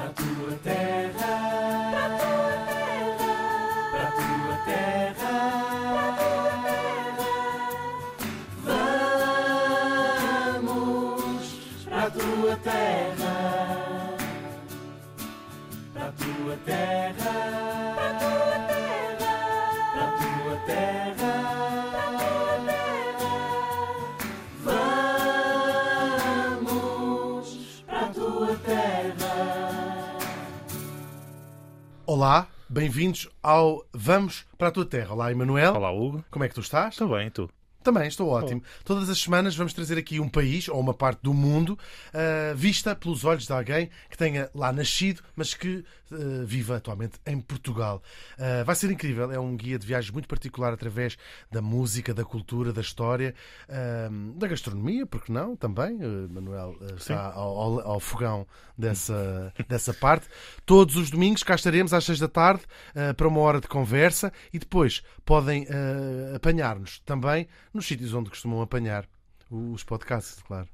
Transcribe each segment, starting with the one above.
para a tua terra, Olá, bem-vindos ao Vamos para a tua terra. Olá, Emanuel. Olá, Hugo. Como é que tu estás? Estou bem, tu? Também, estou ótimo. Todas as semanas vamos trazer aqui um país ou uma parte do mundo ah, vista pelos olhos de alguém que tenha lá nascido, mas que ah, viva atualmente em Portugal. Ah, vai ser incrível, é um guia de viagens muito particular através da música, da cultura, da história, da gastronomia, porque não? Também, Manuel está ao, ao- fogão dessa, dessa parte. Todos os domingos cá estaremos às seis da tarde para uma hora de conversa e depois podem apanhar-nos também nos sítios onde costumam apanhar os podcasts, claro.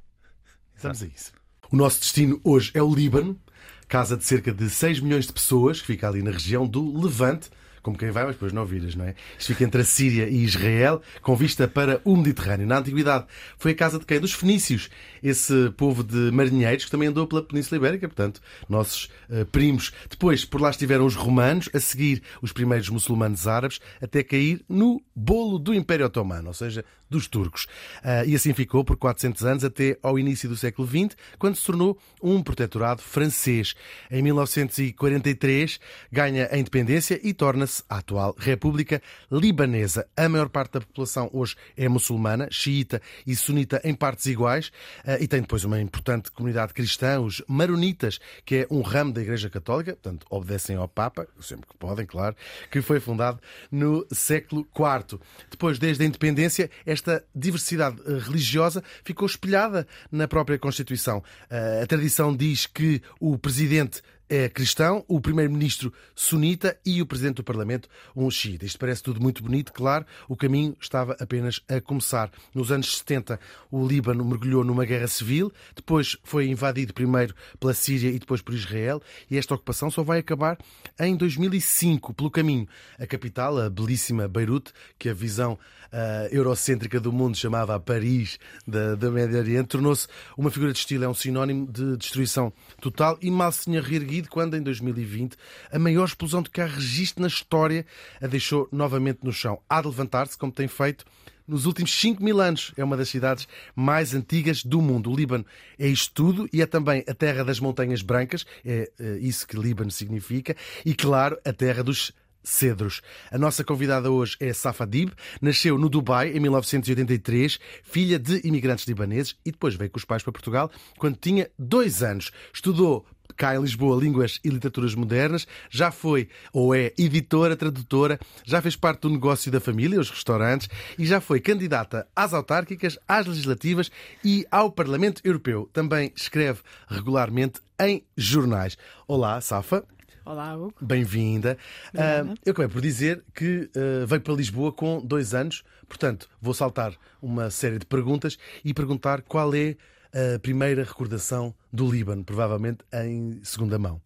Estamos a isso. O nosso destino hoje é o Líbano, casa de cerca de 6 milhões de pessoas, que fica ali na região do Levante. Como quem vai, mas depois não viras, não é? Isto fica entre a Síria e Israel, com vista para o Mediterrâneo. Na Antiguidade foi a casa de quem? Dos fenícios, esse povo de marinheiros que também andou pela Península Ibérica, portanto, nossos eh, primos. Depois, por lá estiveram os romanos, a seguir os primeiros muçulmanos árabes, até cair no bolo do Império Otomano, ou seja, dos turcos. Ah, e assim ficou por 400 anos até ao início do século XX, quando se tornou um protetorado francês. Em 1943 ganha a independência e torna-se a atual República Libanesa. A maior parte da população hoje é muçulmana, xiita e sunita em partes iguais, ah, e tem depois uma importante comunidade cristã, os maronitas, que é um ramo da Igreja Católica, portanto, obedecem ao Papa, sempre que podem, claro, que foi fundado no século IV. Depois, desde a independência, esta diversidade eh, religiosa ficou espelhada na própria Constituição. Eh, A tradição diz que o presidente é cristão, o primeiro-ministro sunita e o presidente do Parlamento um xiita. Isto parece tudo muito bonito, claro, o caminho estava apenas a começar. Nos anos 70, o Líbano mergulhou numa guerra civil, depois foi invadido primeiro pela Síria e depois por Israel, e esta ocupação só vai acabar em 2005, pelo caminho. A capital, a belíssima Beirute, que a visão ah, eurocêntrica do mundo chamava Paris da, da Médio Oriente, tornou-se uma figura de estilo, é um sinónimo de destruição total e mal se tinha reerguido quando, em 2020, a maior explosão de há registro na história a deixou novamente no chão. Há de levantar-se, como tem feito nos últimos 5 mil anos. É uma das cidades mais antigas do mundo. O Líbano é isto tudo e é também a terra das montanhas brancas, é eh, isso que Líbano significa, e, claro, a terra dos cedros. A nossa convidada hoje é Safa Dib, nasceu no Dubai em 1983, filha de imigrantes libaneses e depois veio com os pais para Portugal quando tinha dois anos. Estudou cá em Lisboa Línguas e Literaturas Modernas, já foi ou é editora, tradutora, já fez parte do negócio da família, os restaurantes, e já foi candidata às autárquicas, às legislativas e ao Parlamento Europeu. Também escreve regularmente em jornais. Olá, Safa. Olá, Hugo. Bem-vinda. Ah, eu acabei por dizer que ah, veio para Lisboa com dois anos, portanto, vou saltar uma série de perguntas e perguntar qual é a primeira recordação do Líbano, provavelmente em segunda mão.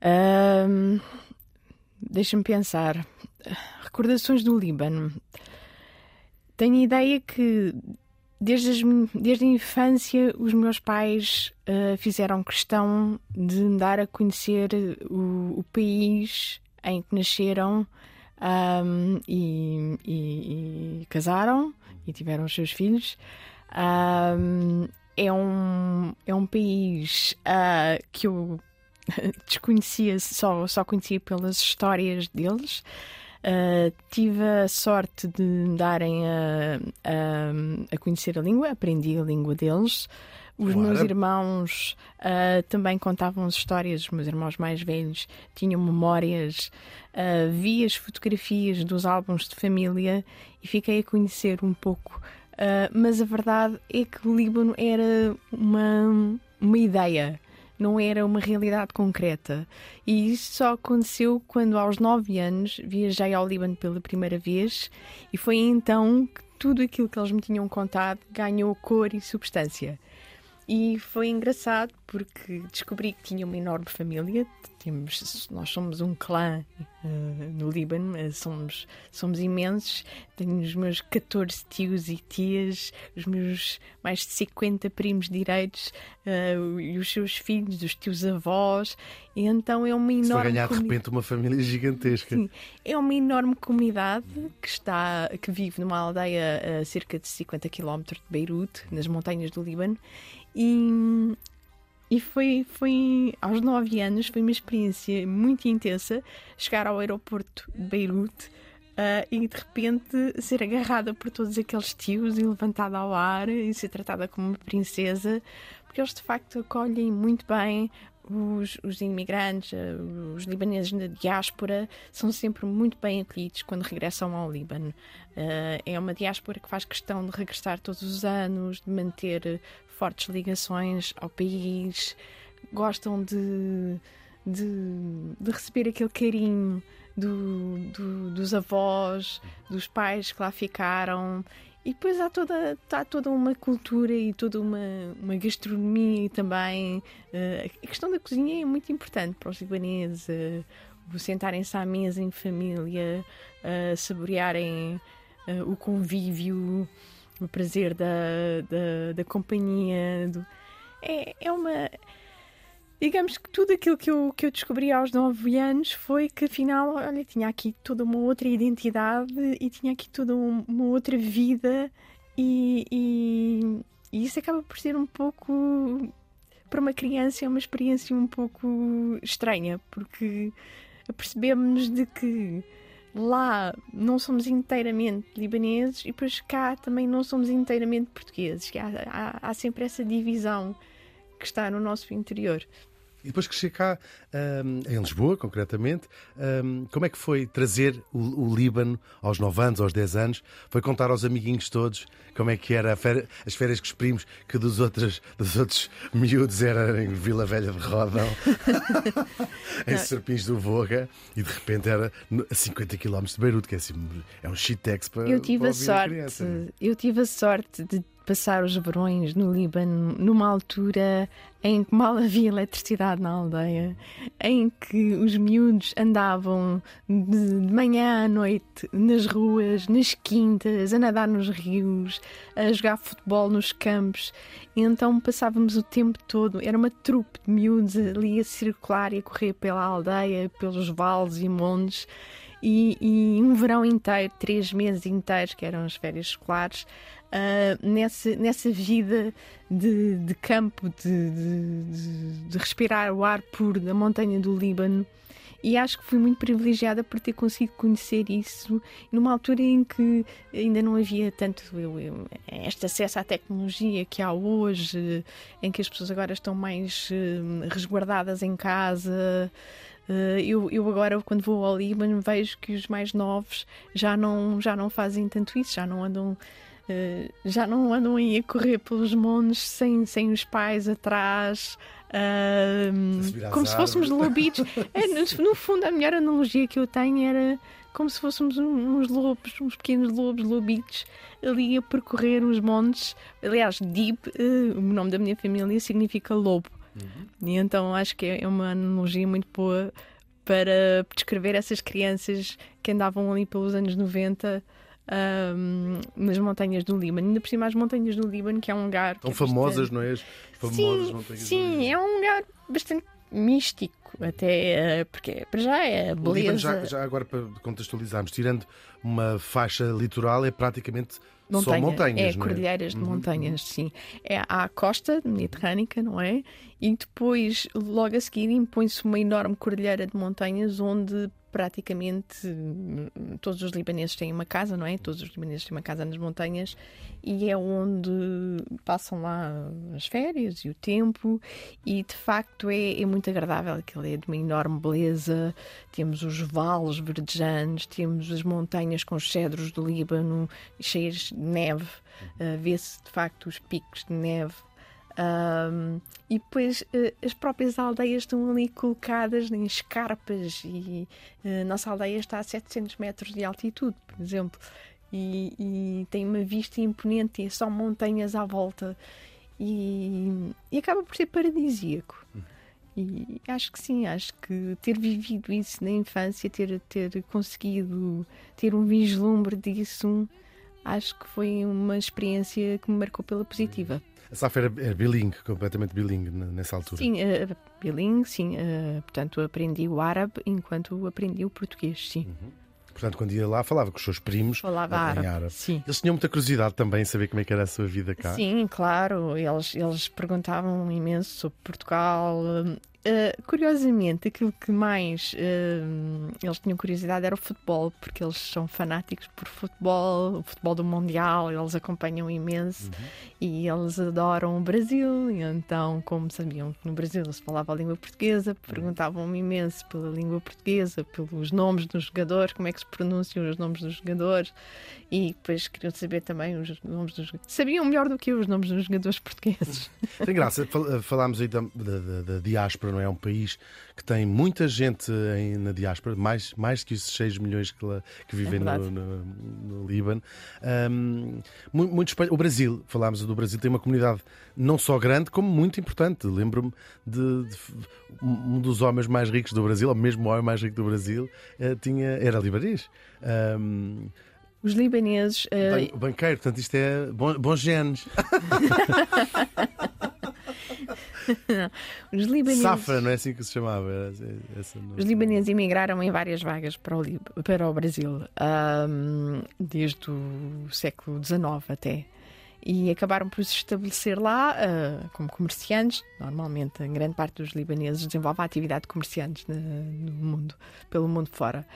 Ahm, Deixa-me pensar. Recordações do Líbano. Tenho a ideia que desde, as desde a infância os meus pais ah, fizeram questão de me dar a conhecer o, o país em que nasceram ahm, e, e- e casaram e tiveram os seus filhos. Ahm, é, um, é um país ah, que eu desconhecia, só, só conhecia pelas histórias deles. Uh, tive a sorte de me darem a, a, a conhecer a língua, aprendi a língua deles. Os Claro. meus irmãos uh, também contavam as histórias, os meus irmãos mais velhos tinham memórias, uh, vi as fotografias dos álbuns de família e fiquei a conhecer um pouco. Uh, mas a verdade é que o Líbano era uma, uma ideia não era uma realidade concreta. E isso só aconteceu quando, aos nove anos, viajei ao Líbano pela primeira vez e foi então que tudo aquilo que eles me tinham contado ganhou cor e substância. E foi engraçado porque descobri que tinha uma enorme família. Temos, nós somos um clã uh, no Líbano, uh, somos, somos imensos. Tenho os meus 14 tios e tias, os meus mais de 50 primos direitos uh, e os seus filhos, os tios avós. E então é uma enorme. Se vai ganhar de repente uma família gigantesca. Sim, é uma enorme comunidade que, está, que vive numa aldeia a cerca de 50 km de Beirute, nas montanhas do Líbano. E, e foi, foi aos nove anos, foi uma experiência muito intensa chegar ao aeroporto de Beirute uh, e de repente ser agarrada por todos aqueles tios e levantada ao ar e ser tratada como uma princesa, porque eles de facto acolhem muito bem os, os, imigrantes, ah, os libaneses na diáspora, são sempre muito bem acolhidos quando regressam ao Líbano. Uh, é uma diáspora que faz questão de regressar todos os anos, de manter fortes ligações ao país, gostam de, de, de receber aquele carinho do, do, dos avós, dos pais que lá ficaram. E depois há toda, há toda uma cultura e toda uma, uma gastronomia também. Uh, a questão da cozinha é muito importante para os libaneses. Uh, sentarem-se à mesa em família, uh, saborearem o convívio o prazer da, da, da companhia. Do... É, é uma. Digamos que tudo aquilo que eu, que eu descobri aos nove anos foi que afinal, olha, tinha aqui toda uma outra identidade e tinha aqui toda uma outra vida, e, e, e isso acaba por ser um pouco. Para uma criança, é uma experiência um pouco estranha, porque percebemos de que lá não somos inteiramente libaneses e depois cá também não somos inteiramente portugueses. Há, há, há sempre essa divisão que está no nosso interior. E depois que cheguei cá, um, em Lisboa, concretamente, um, como é que foi trazer o, o, Líbano aos 9 anos, aos 10 anos? Foi contar aos amiguinhos todos como é que era as férias que exprimos, que dos outros, dos outros miúdos era em Vila Velha de Rodão, em Serpins do Voga, e de repente era a 50 km de Beirute, que é, assim, é um shit-tex para Eu tive para a sorte, a eu tive a sorte de passar os verões no Líbano numa altura em que mal havia eletricidade na aldeia, em que os miúdos andavam de manhã à noite nas ruas, nas quintas, a nadar nos rios, a jogar futebol nos campos. E então passávamos o tempo todo, era uma trupe de miúdos ali a circular e a correr pela aldeia, pelos vales e montes. E, e, um verão inteiro, três meses inteiros, que eram as férias escolares, uh, nessa, nessa vida de, de campo, de, de, de, respirar o ar puro da montanha do Líbano. E acho que fui muito privilegiada por ter conseguido conhecer isso numa altura em que ainda não havia tanto eu, eu, este acesso à tecnologia que há hoje, em que as pessoas agora estão mais uh, resguardadas em casa. Uh, eu, eu agora, quando vou ao Líbano, vejo que os mais novos já não, já não fazem tanto isso, já não andam eh, já não andam aí a correr pelos montes sem, sem os pais atrás. Uh, como se fôssemos lobitos. é, no, no, fundo, a melhor analogia que eu tenho era como se fôssemos uns lobos, uns pequenos lobos, lobitos, ali a percorrer os montes. Aliás, Deep, uh, o nome da minha família, significa lobo. Uhum. E então acho que é uma analogia muito boa para descrever essas crianças que andavam ali pelos anos 90 um, nas montanhas do Líbano. Ainda por cima, as montanhas do Líbano, que é um lugar. Tão é famosas, bastante... não é? As famosas sim, montanhas Sim, é um lugar bastante místico, até eh, porque para já é beleza. Já, já, agora para contextualizarmos, tirando uma faixa litoral, é praticamente Montanha, só montanhas. É, cordilheiras é? de uhum. montanhas, sim. É a costa mediterrânica, não é? E depois, logo a seguir, impõe-se uma enorme cordilheira de montanhas onde praticamente todos os libaneses têm uma casa, não é? Todos os libaneses têm uma casa nas montanhas e é onde passam lá as férias e o tempo e de facto é, é muito agradável, aquilo é de uma enorme beleza, temos os vales verdejantes, temos as montanhas com os cedros do Líbano cheias de neve, uh, vê-se de facto os picos de neve um, e depois uh, as próprias aldeias estão ali colocadas em escarpas e uh, a nossa aldeia está a 700 metros de altitude, por exemplo, e, e tem uma vista imponente, e é só montanhas à volta. E, e acaba por ser paradisíaco. E acho que sim, acho que ter vivido isso na infância, ter, ter conseguido ter um vislumbre disso, acho que foi uma experiência que me marcou pela positiva. A Safa era, era bilingue, completamente bilingue nessa altura. Sim, uh, bilingue, sim. uh, portanto, aprendi o árabe enquanto aprendi o português, sim. Portanto, quando ia lá, falava com os seus primos Falava em árabe. árabe. Sim. Eles tinham muita curiosidade também em saber como é que era a sua vida cá. Sim, claro. Eles, eles perguntavam imenso sobre Portugal. Uh, curiosamente, aquilo que mais uh, eles tinham curiosidade era o futebol, porque eles são fanáticos por futebol, o futebol do Mundial, eles acompanham imenso e eles adoram o Brasil. E então, como sabiam que no Brasil se falava a língua portuguesa, perguntavam-me imenso pela língua portuguesa, pelos nomes dos jogadores, como é que se pronunciam os nomes dos jogadores, e depois queriam saber também os nomes dos Sabiam melhor do que eu os nomes dos jogadores portugueses. Tem graça, fal- falámos aí da, da, da- da diáspora, não é? Um país que tem muita gente em- na diáspora, mais, mais que os 6 milhões que, lá- que vivem no, verdade. no- no Líbano. Mu- muito o Brasil, falámos do Brasil, tem uma comunidade não só grande, como muito importante. Lembro-me de, de um dos homens mais ricos do Brasil, ou mesmo o homem mais rico do Brasil, eh, tinha, era libanês. Ahm, Os libaneses. ban- banqueiro, portanto, isto é bom- bons genes. os libaneses. Safra, não é assim que se chamava? Era essa- Os libaneses emigraram em várias vagas para o, Lib- para o Brasil, ahm, desde o século XIX até. E acabaram por se estabelecer lá ah, como comerciantes. Normalmente, a grande parte dos libaneses desenvolve a atividade de comerciantes na- no mundo, pelo mundo fora.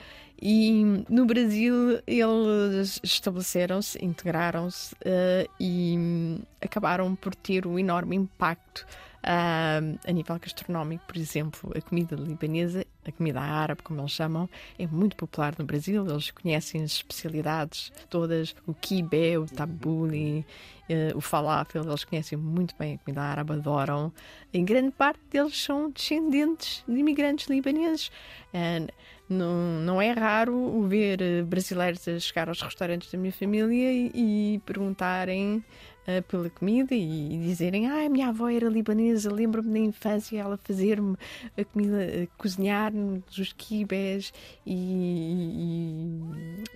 E no Brasil, eles estabeleceram-se, integraram-se ah, e acabaram por ter um enorme impacto a nível gastronómico, por exemplo, a comida libanesa, a comida árabe, como eles chamam, é muito popular no Brasil. Eles conhecem as especialidades todas, o kibé, o tabule, eh, o falafel. Eles conhecem muito bem a comida árabe, adoram. Em grande parte deles são descendentes de imigrantes libaneses. Não, não é raro o ver eh, brasileiros a chegar aos restaurantes da minha família e, e perguntarem eh, pela comida e, e dizerem: Ah, a minha avó era libanesa, lembro-me da infância ela fazer-me a comida, eh, cozinhar-nos os quibés e,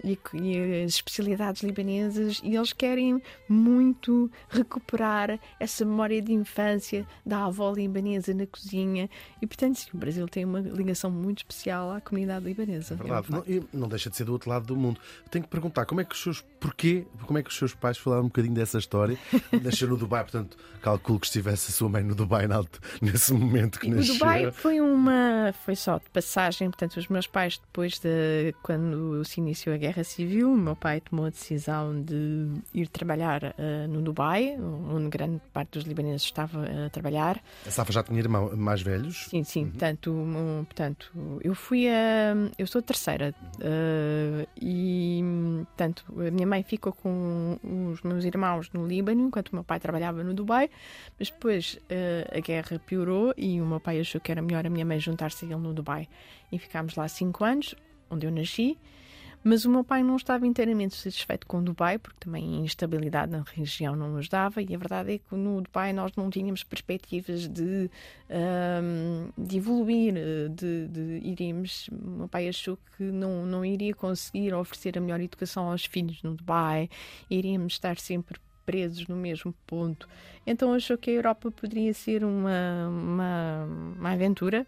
e, e- as especialidades libanesas. E eles querem muito recuperar essa memória de infância da avó libanesa na cozinha. E portanto, sim, o Brasil tem uma ligação muito especial à comunidade libanesa. É um verdade, facto. não, não deixa de ser do outro lado do mundo. Tenho que perguntar como é que os seus porquê, como é que os seus pais falaram um bocadinho dessa história? Nasceu no Dubai, portanto, calculo que estivesse a sua mãe no Dubai na nesse momento que E o nasceu. Dubai foi uma foi só de passagem, portanto os meus pais depois de quando se iniciou a guerra civil, o meu pai tomou a decisão de ir trabalhar eh, no Dubai, onde grande parte dos libaneses estava a trabalhar. A Safa já tinha irmãos mais velhos. Sim, sim. Portanto, um, portanto, eu fui a. Eu sou a terceira. eh, e, portanto, a minha mãe ficou com os meus irmãos no Líbano, enquanto o meu pai trabalhava no Dubai. Mas depois eh, a guerra piorou e o meu pai achou que era melhor a minha mãe juntar-se a ele no Dubai. E ficámos lá cinco anos, onde eu nasci. Mas o meu pai não estava inteiramente satisfeito com o Dubai, porque também a instabilidade na região não nos dava, e a verdade é que no Dubai nós não tínhamos perspectivas de, ahm, de evoluir, eh, de, de iríamos. O meu pai achou que não, não iria conseguir oferecer a melhor educação aos filhos no Dubai, iríamos estar sempre presos no mesmo ponto. Então achou que a Europa poderia ser uma, uma, uma aventura.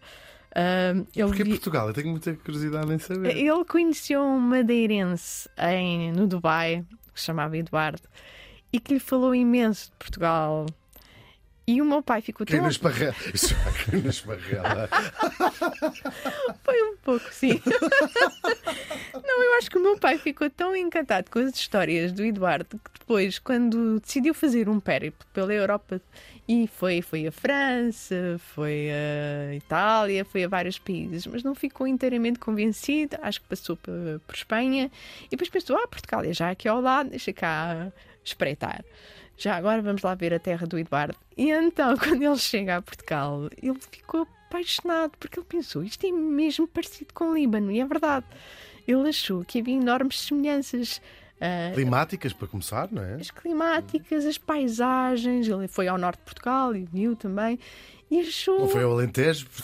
Ahm, ele Porque vi- Portugal, eu tenho muita curiosidade em saber. ele conheceu um madeirense em, no Dubai, que se chamava Eduardo, e que lhe falou imenso de Portugal. E o meu pai ficou tão. quem na esparrela? Foi um pouco, sim. Não, eu acho que o meu pai ficou tão encantado com as histórias do Eduardo que depois, quando decidiu fazer um périplo pela Europa e foi, foi a França, foi a Itália, foi a vários países, mas não ficou inteiramente convencido. Acho que passou por, por Espanha e depois pensou: ah, Portugal é já aqui ao lado, deixa cá espreitar. Já agora vamos lá ver a terra do Eduardo. E então, quando ele chega a Portugal, ele ficou apaixonado porque ele pensou: isto é mesmo parecido com o Líbano, e é verdade. Ele achou que havia enormes semelhanças. Climáticas, para começar, não é? as climáticas, as paisagens. Ele foi ao norte de Portugal e viu também. E achou. Não foi ao Alentejo?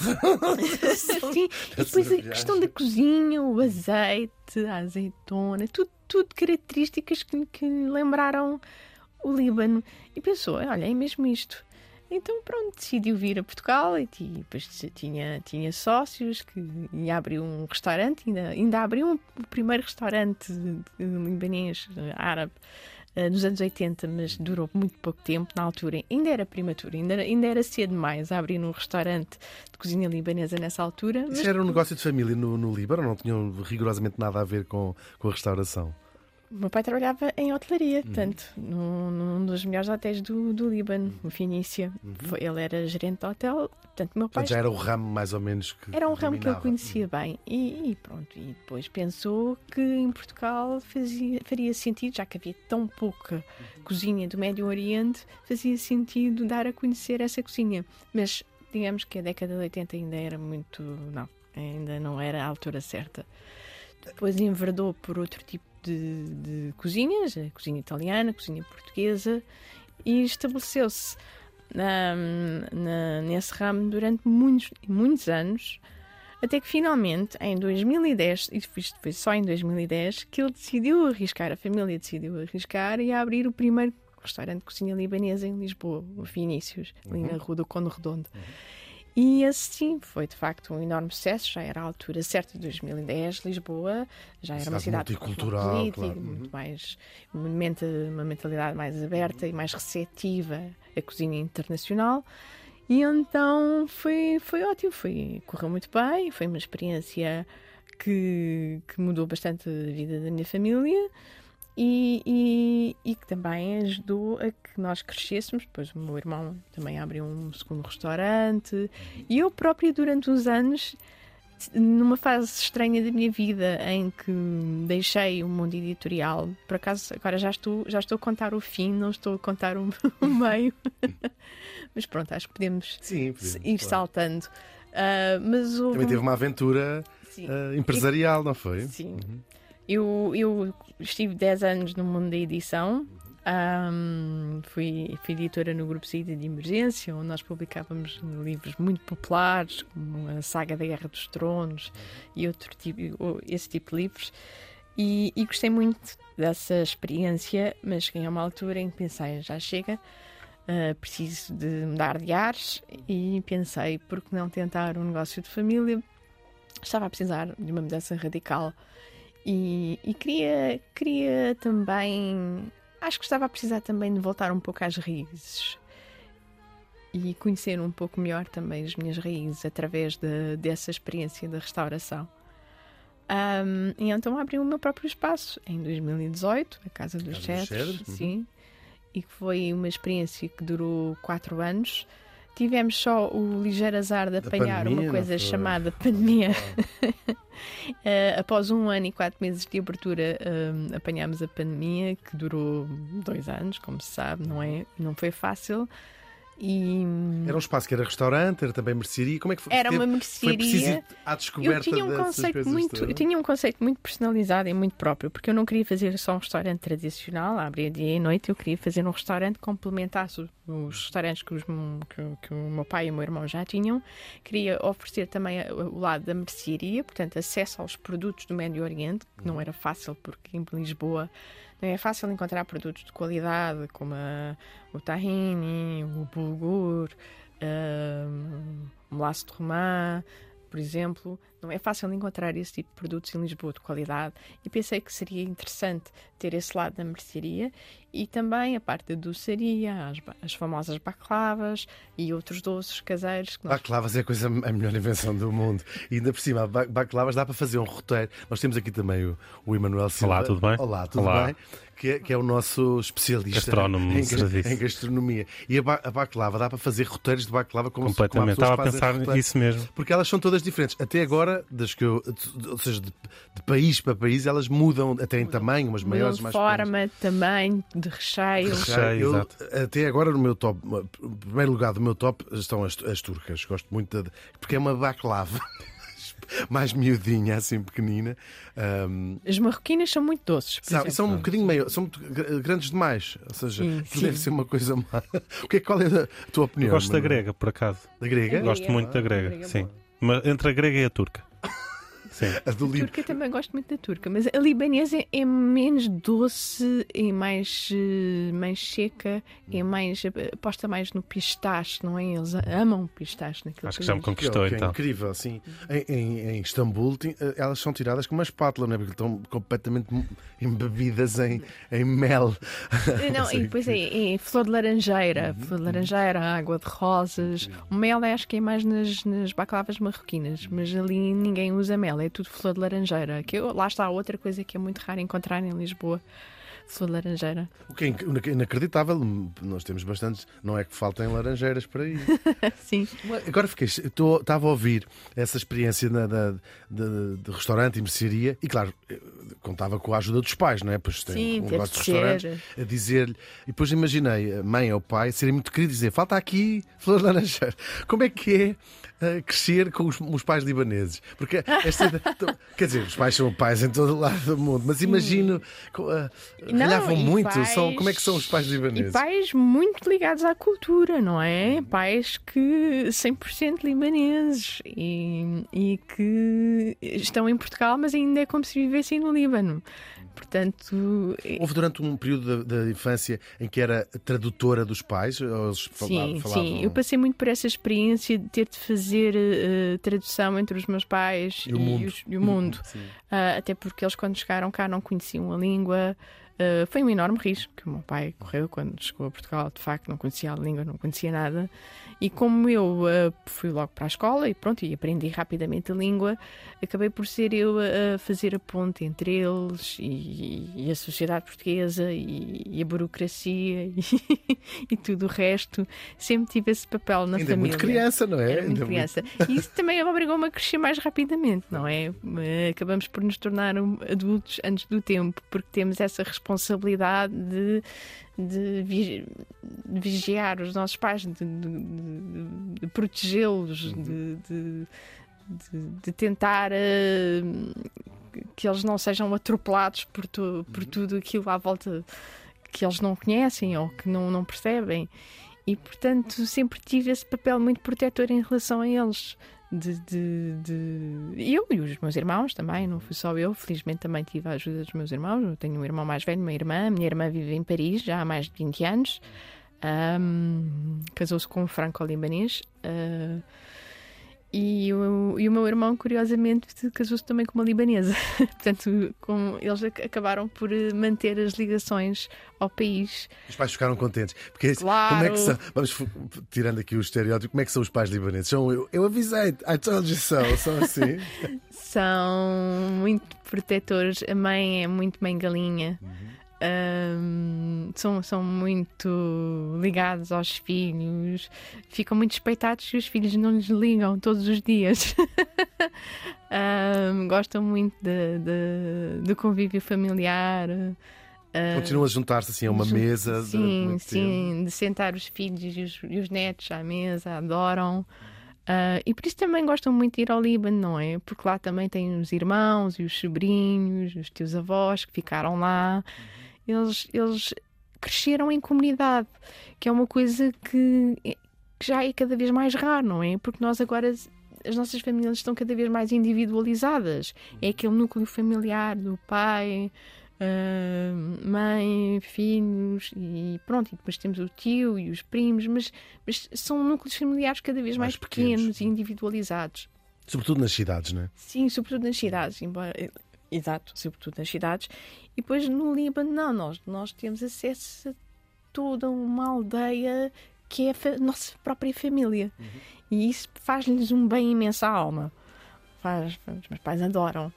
Sim, e depois a questão da cozinha, o azeite, a azeitona, tudo, tudo características que, que lembraram o Líbano. E pensou: olha, é mesmo isto. Então, pronto, decidiu vir a Portugal e depois tinha, tinha sócios que ia abrir um restaurante, ainda, ainda abriu um- o primeiro restaurante libanês, árabe, eh, nos anos 80, mas durou muito pouco tempo na altura. Ainda era prematuro, ainda, era- ainda era cedo demais a abrir um restaurante de cozinha libanesa nessa altura. Mas Isso era um negócio de família no, no Líbano, não tinham rigorosamente nada a ver com, com a restauração. O meu pai trabalhava em hotelaria, portanto, num, num dos melhores hotéis do, do Líbano, o Finícia. Foi- Ele era gerente de hotel, portanto, meu pai Portanto, já era o ramo mais ou menos que. Era um ramo que dominava. conhecia bem e, e pronto. E depois pensou que em Portugal fazia, faria sentido, já que havia tão pouca cozinha do Médio Oriente, fazia sentido dar a conhecer essa cozinha. Mas digamos que a década de 80 ainda era muito. Não, ainda não era a altura certa. Depois enverdou por outro tipo de, de cozinhas, a cozinha italiana, a cozinha portuguesa, e estabeleceu-se nesse ramo durante muitos, muitos anos, até que finalmente, em 2010, e isto foi só em 2010, que ele decidiu arriscar, a família decidiu arriscar e abrir o primeiro restaurante de cozinha libanesa em Lisboa, o Finícios, ali na Rua do Conde Redondo. E esse sim foi de facto um enorme sucesso, já era a altura certa de 2010, Lisboa. Já era uma Cidade cidade multicultural, claro. muito mais uma, menta- uma mentalidade mais aberta e mais receptiva à cozinha internacional. E então foi, foi ótimo, foi, correu muito bem, foi uma experiência que, que mudou bastante a vida da minha família e, e, e que também ajudou a que nós crescêssemos. Depois o meu irmão também abriu um segundo restaurante e eu própria durante uns anos numa fase estranha da minha vida em que deixei o mundo editorial, por acaso agora já estou, já estou a contar o fim, não estou a contar o, o meio, mas pronto, acho que podemos Sim, ir podemos, claro. saltando. Ah, mas houve Também teve uma aventura ah, empresarial, não foi? Sim. Eu, eu estive 10 anos no mundo da edição. Ahm, fui, fui editora no Grupo Saída de Emergência, onde nós publicávamos livros muito populares, como a Saga da Guerra dos Tronos e outro tipo, esse tipo de livros. E, e gostei muito dessa experiência, mas cheguei a uma altura em que pensei, já chega, ah, preciso de mudar de ares e pensei, por que não tentar um negócio de família? Estava a precisar de uma mudança radical e, e queria, queria também. Acho que estava a precisar também de voltar um pouco às raízes e conhecer um pouco melhor também as minhas raízes através de- dessa experiência da restauração. Ahm, e então abri o meu próprio espaço em 2018, a Casa dos Cedros, uhum. sim, e que foi uma experiência que durou quatro anos. Tivemos só o ligeiro azar de Da apanhar pandemia, uma coisa chamada pandemia. Eh, após um ano e quatro meses de abertura, eh, apanhámos a pandemia, que durou dois anos, como se sabe, não, é, não foi fácil. E Era um espaço que era restaurante, era também mercearia. Como é que foi? era uma mercearia. à Eu descoberta tinha um conceito muito, eu tinha um conceito muito personalizado e muito próprio, porque eu não queria fazer só um restaurante tradicional, abrir dia e noite, eu queria fazer um restaurante que complementasse os, restaurantes que, os- que- que o meu pai e o meu irmão já tinham. Queria oferecer também a- o lado da mercearia, portanto, acesso aos produtos do Médio Oriente, que não era fácil, porque em Lisboa não é fácil encontrar produtos de qualidade, como a- o tahini, o bulgur, um, o melaço de romã, por exemplo. Não é fácil encontrar esse tipo de produtos em Lisboa de qualidade e pensei que seria interessante ter esse lado da mercearia e também a parte da doçaria, as, as famosas baclavas e outros doces caseiros que nós Baclavas é a, coisa, a melhor invenção do mundo. E ainda por cima, ba- baclavas dá para fazer um roteiro. Nós temos aqui também o, o Emanuel Silva. Olá, tudo bem? Olá, tudo Olá. bem? Que é, que é o nosso especialista em, em gastronomia. E a, ba- a baclava, dá para fazer roteiros de baclava como se- como Completamente. Estava a pensar roteiros. isso mesmo. Porque elas são todas diferentes. Até agora, das que eu, ou seja, de, de país para país, elas mudam até em tamanho, umas maiores, mais de pequenas. forma, tamanho, de recheio. Recheio, Eu, até agora no meu top, em primeiro lugar do meu top estão as, as turcas. Gosto muito de, porque é uma baclava mais miudinha, assim pequenina. Um, As marroquinas são muito doces. são, um bocadinho meio, são grandes demais. Ou seja, Sim, sim. deve ser uma coisa má. O que é, qual é a tua opinião? Eu gosto da grega, por acaso. Da grega? Gosto muito da grega, grega sim. boa. Entre a grega e a turca. Sim. A do turca também gosto muito da turca, mas a libanesa é menos doce, é mais, eh, mais seca, é mais eh, aposta mais no pistache, não é? Eles amam pistache naquilo Acho que já me conquistou que é então. incrível, assim. Em, em, em Istambul, eh, elas são tiradas com uma espátula, não é? Porque estão completamente embebidas em, em mel. Não, e depois é, é flor de laranjeira, flor de laranjeira, água de rosas. O mel acho que é mais nas, nas baclavas marroquinas, mas ali ninguém usa mel, é tudo flor de laranjeira. Que eu- lá está outra coisa que é muito raro encontrar em Lisboa. Flor de laranjeira. O que é inacreditável, nós temos bastantes, não é que faltem laranjeiras para aí. Sim. Agora fiquei, estava a ouvir essa experiência na- da- de, de restaurante e mercearia e, claro, eh, contava com a ajuda dos pais, não é? Pois tem Sim, um negócio de restaurantes a dizer-lhe. E depois imaginei a mãe ou o pai serem muito queridos e dizer: falta aqui flor de laranjeira. Como é que é eh, crescer com os, os pais libaneses? Porque esta. então, quer dizer, os pais são pais em todo lado do mundo, mas imagino. co- eh, e muito. pais- São, como é que são os pais E libaneses? pais muito ligados à cultura, não é? Pais que 100% libaneses e, e que estão em Portugal, mas ainda é como se vivessem no Líbano. Portanto, Houve durante um período da, da infância em que era tradutora dos pais? Ou sim, falavam... sim. Eu passei muito por essa experiência de ter de fazer eh, tradução entre os meus pais E o mundo. os- e o mundo. Ah, até porque eles, quando chegaram cá, não conheciam a língua. Ah, foi um enorme risco que o meu pai correu quando chegou a Portugal. De facto, não conhecia a língua, não conhecia nada. E como eu ah, fui logo para a escola e pronto, e aprendi rapidamente a língua, acabei por ser eu a, fazer a ponte entre eles e, e a sociedade portuguesa e, e a burocracia e, e tudo o resto. Sempre tive esse papel na Ainda é família. muito criança, não é? Era muito Ainda criança. E isso também obrigou-me a crescer mais rapidamente, não é? Eh, Acabamos por nos tornar adultos antes do tempo, porque temos essa responsabilidade de, de de vigiar os nossos pais, de, de- de- de protegê-los, Uhum. de, de- de- de tentar eh, que eles não sejam atropelados por, tu- por Uhum. tudo aquilo à volta que eles não conhecem ou que não, não percebem. E, portanto, sempre tive esse papel muito protetor em relação a eles. De, de, de- Eu e os meus irmãos também, não fui só eu. Felizmente também tive a ajuda dos meus irmãos. Eu tenho um irmão mais velho, uma irmã. Minha irmã vive em Paris já há mais de 20 anos. Ahm, Casou-se com um franco-libanês. Ah, e, o, e o meu irmão, curiosamente, casou-se também com uma libanesa. Portanto, com, eles ac- acabaram por eh, manter as ligações ao país. Os pais ficaram contentes. Porque Claro. como é que são? Vamos tirando aqui o estereótipo, como é que são os pais libaneses? São eu, eu avisei, I told you so, são assim. São muito protetores. A mãe é muito mãe galinha. São, são muito ligados aos filhos, ficam muito despeitados se os filhos não lhes ligam todos os dias. Ahm, gostam muito de, de- do convívio familiar. Continuam a juntar-se assim a uma mesa. Sim, sim, de sentar os filhos e os, e os netos à mesa, adoram. Ah, e por isso também gostam muito de ir ao Líbano, não é? Porque lá também tem os irmãos e os sobrinhos, os teus avós que ficaram lá. Eles, eles cresceram em comunidade, que é uma coisa que, que já é cada vez mais raro, não é? Porque nós agora. As nossas famílias estão cada vez mais individualizadas. É aquele núcleo familiar do pai, ah, mãe, filhos e pronto, e depois temos o tio e os primos, mas, mas são núcleos familiares cada vez mais, Mais pequenos. pequenos e individualizados. Sobretudo nas cidades, não é? Sim, sobretudo nas cidades, embora. Exato, sobretudo nas cidades. E depois no Líbano, não, nós, nós temos acesso a toda uma aldeia que é a nossa própria família. E isso faz-lhes um bem imenso à alma. Faz- os meus pais adoram.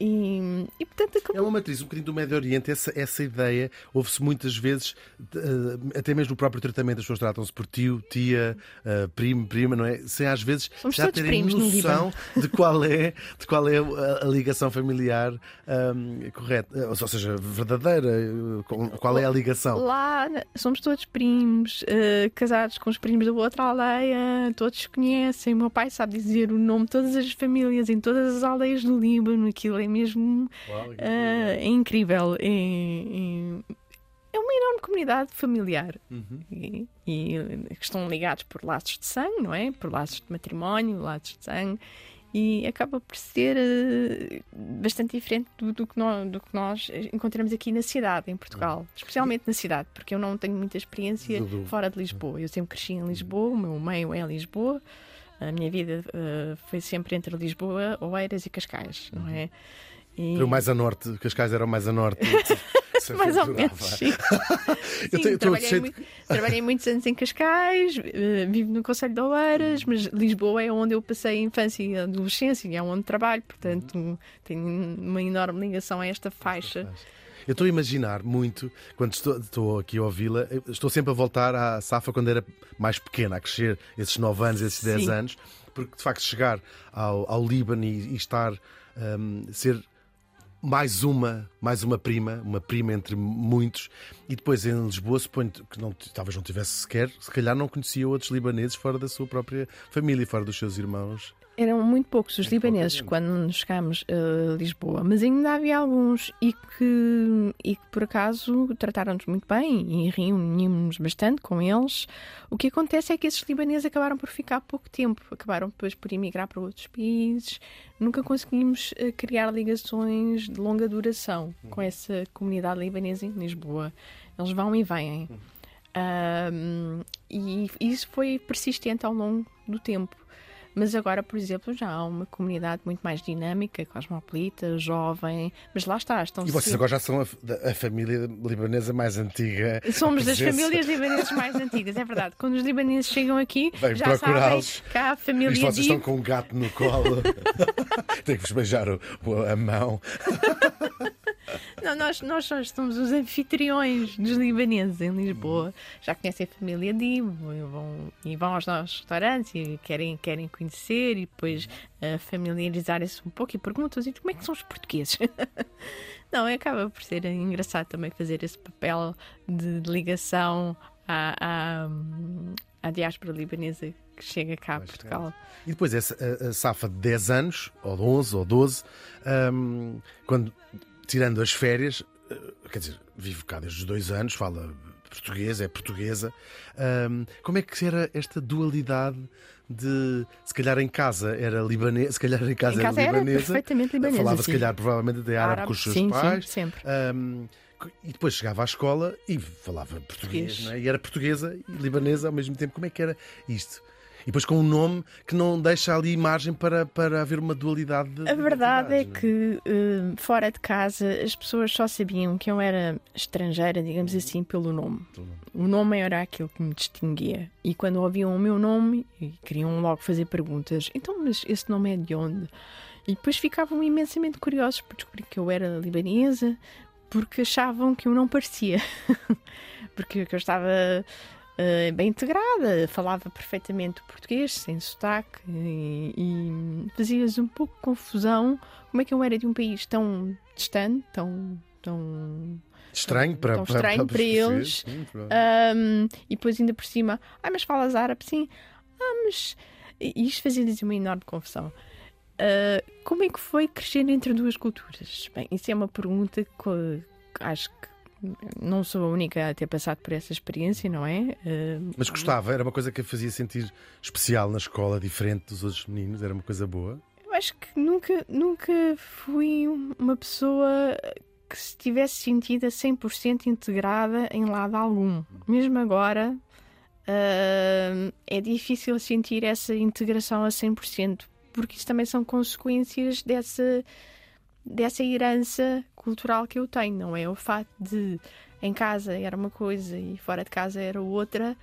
E, e portanto É acabou. uma matriz um bocadinho do Médio Oriente, essa, essa ideia, ouve-se muitas vezes, eh, até mesmo no próprio tratamento, as pessoas tratam-se por tio, tia, eh, primo, prima, não é? Sem às vezes Somos já terem noção de qual é, de qual é a, ligação familiar ahm, correta, ou seja, verdadeira, eh, qual é a ligação. Lá somos todos primos, eh, casados com os primos da outra aldeia, todos se conhecem. O meu pai sabe dizer o nome de todas as famílias em todas as aldeias do Líbano. Aquilo é mesmo eh, é incrível. É, é- é uma enorme comunidade familiar Uhum. e, e, que estão ligados por laços de sangue, não é? Por laços de matrimónio, laços de sangue. E acaba por ser eh, bastante diferente do, do que nós, do que nós encontramos aqui na cidade, em Portugal. Especialmente na cidade, porque eu não tenho muita experiência do- fora de Lisboa. Eu sempre cresci em Lisboa, o meu meio é Lisboa. A minha vida eh, foi sempre entre Lisboa, Oeiras e Cascais, não é? E- Era o mais a norte, Cascais era o mais a norte. Isso é mais ou menos, sim. Eu Sim, trabalhei, cheio muito- trabalhei muitos anos em Cascais, eh, vivo no Conselho de Oeiras, mas Lisboa é onde eu passei a infância e a adolescência e é onde trabalho, portanto tenho uma enorme ligação a esta faixa. Eu estou a imaginar muito, quando estou, estou aqui a ouvi-la, estou sempre a voltar à Safa quando era mais pequena, a crescer esses 9 anos, esses 10 Sim. anos, porque de facto chegar ao, ao Líbano e, e estar, hum, ser mais uma, mais uma prima, uma prima entre muitos, e depois em Lisboa, suponho que não, talvez não tivesse sequer, se calhar não conhecia outros libaneses fora da sua própria família, fora dos seus irmãos. Eram muito poucos os pouca libaneses quando chegámos a Lisboa, mas ainda havia alguns e que, e que por acaso trataram-nos muito bem e reunimos-nos bastante com eles. O que acontece é que esses libaneses acabaram por ficar pouco tempo, acabaram depois por emigrar para outros países. Nunca conseguimos eh, criar ligações de longa duração com essa comunidade libanesa em Lisboa. Eles vão e vêm. Ahm, e isso foi persistente ao longo do tempo. Mas agora, por exemplo, já há uma comunidade muito mais dinâmica, cosmopolita, jovem. Mas lá está, estão E vocês sempre- agora já são a, a família libanesa mais antiga. Somos das famílias libanesas mais antigas, é verdade. Quando os libaneses chegam aqui, já sabem que há a família vocês estão Dib. com um gato no colo. Tem que vos beijar o- a mão. Não, nós, nós só somos os anfitriões dos libaneses em Lisboa. Já conhecem a família Dib e vão, e vão aos nossos restaurantes e querem, querem conhecer e depois ah, familiarizarem-se um pouco e perguntam-se como é que são os portugueses. Não, acaba por ser engraçado também fazer esse papel de, ligação à, à, à diáspora libanesa que chega cá a. Portugal. E depois essa a, a safa de 10 anos, ou de 11 ou 12, hum, quando, tirando as férias, eh, quer dizer, vive cá desde os dois anos, fala português, é portuguesa. hum, como é que era esta dualidade de, se calhar em casa era libanesa, se calhar em casa, em casa era era libanesa, perfeitamente libanesa. falava se sim. calhar provavelmente até árabe, com os seus sim, pais. Sim, sempre. Hum, e depois chegava à escola e falava português, Português. não é? e era portuguesa e libanesa ao mesmo tempo. Como é que era isto? E depois com um nome que não deixa ali margem para, para haver uma dualidade de A verdade é que eh, fora de casa as pessoas só sabiam que eu era estrangeira, digamos Uhum. assim, pelo nome. O nome era aquilo que me distinguia. E quando ouviam o meu nome, e queriam logo fazer perguntas: então, mas esse nome é de onde? E depois ficavam imensamente curiosos por descobrir que eu era libanesa, porque achavam que eu não parecia. porque que eu estava eh, bem integrada, falava perfeitamente o português, sem sotaque, e, e fazia-se um pouco confusão como é que eu era de um país tão distante, tão. tão Estranho para, tão para, estranho para, para os eles. Sim, Ahm, e depois ainda por cima, ah, mas falas árabe? Sim. Ah, mas. E isto fazia-lhes uma enorme confusão. Ah, como é que foi crescer entre duas culturas? Bem, isso é uma pergunta que acho que não sou a única a ter passado por essa experiência, não é? Ah, Mas gostava, era uma coisa que a fazia sentir especial na escola, diferente dos outros meninos, era uma coisa boa. Eu acho que nunca, nunca fui uma pessoa que se tivesse sentido a 100% integrada em lado algum. Mesmo agora, ah, é difícil sentir essa integração a 100%, porque isso também são consequências dessa, dessa herança cultural que eu tenho, não é? O facto de em casa era uma coisa e fora de casa era outra.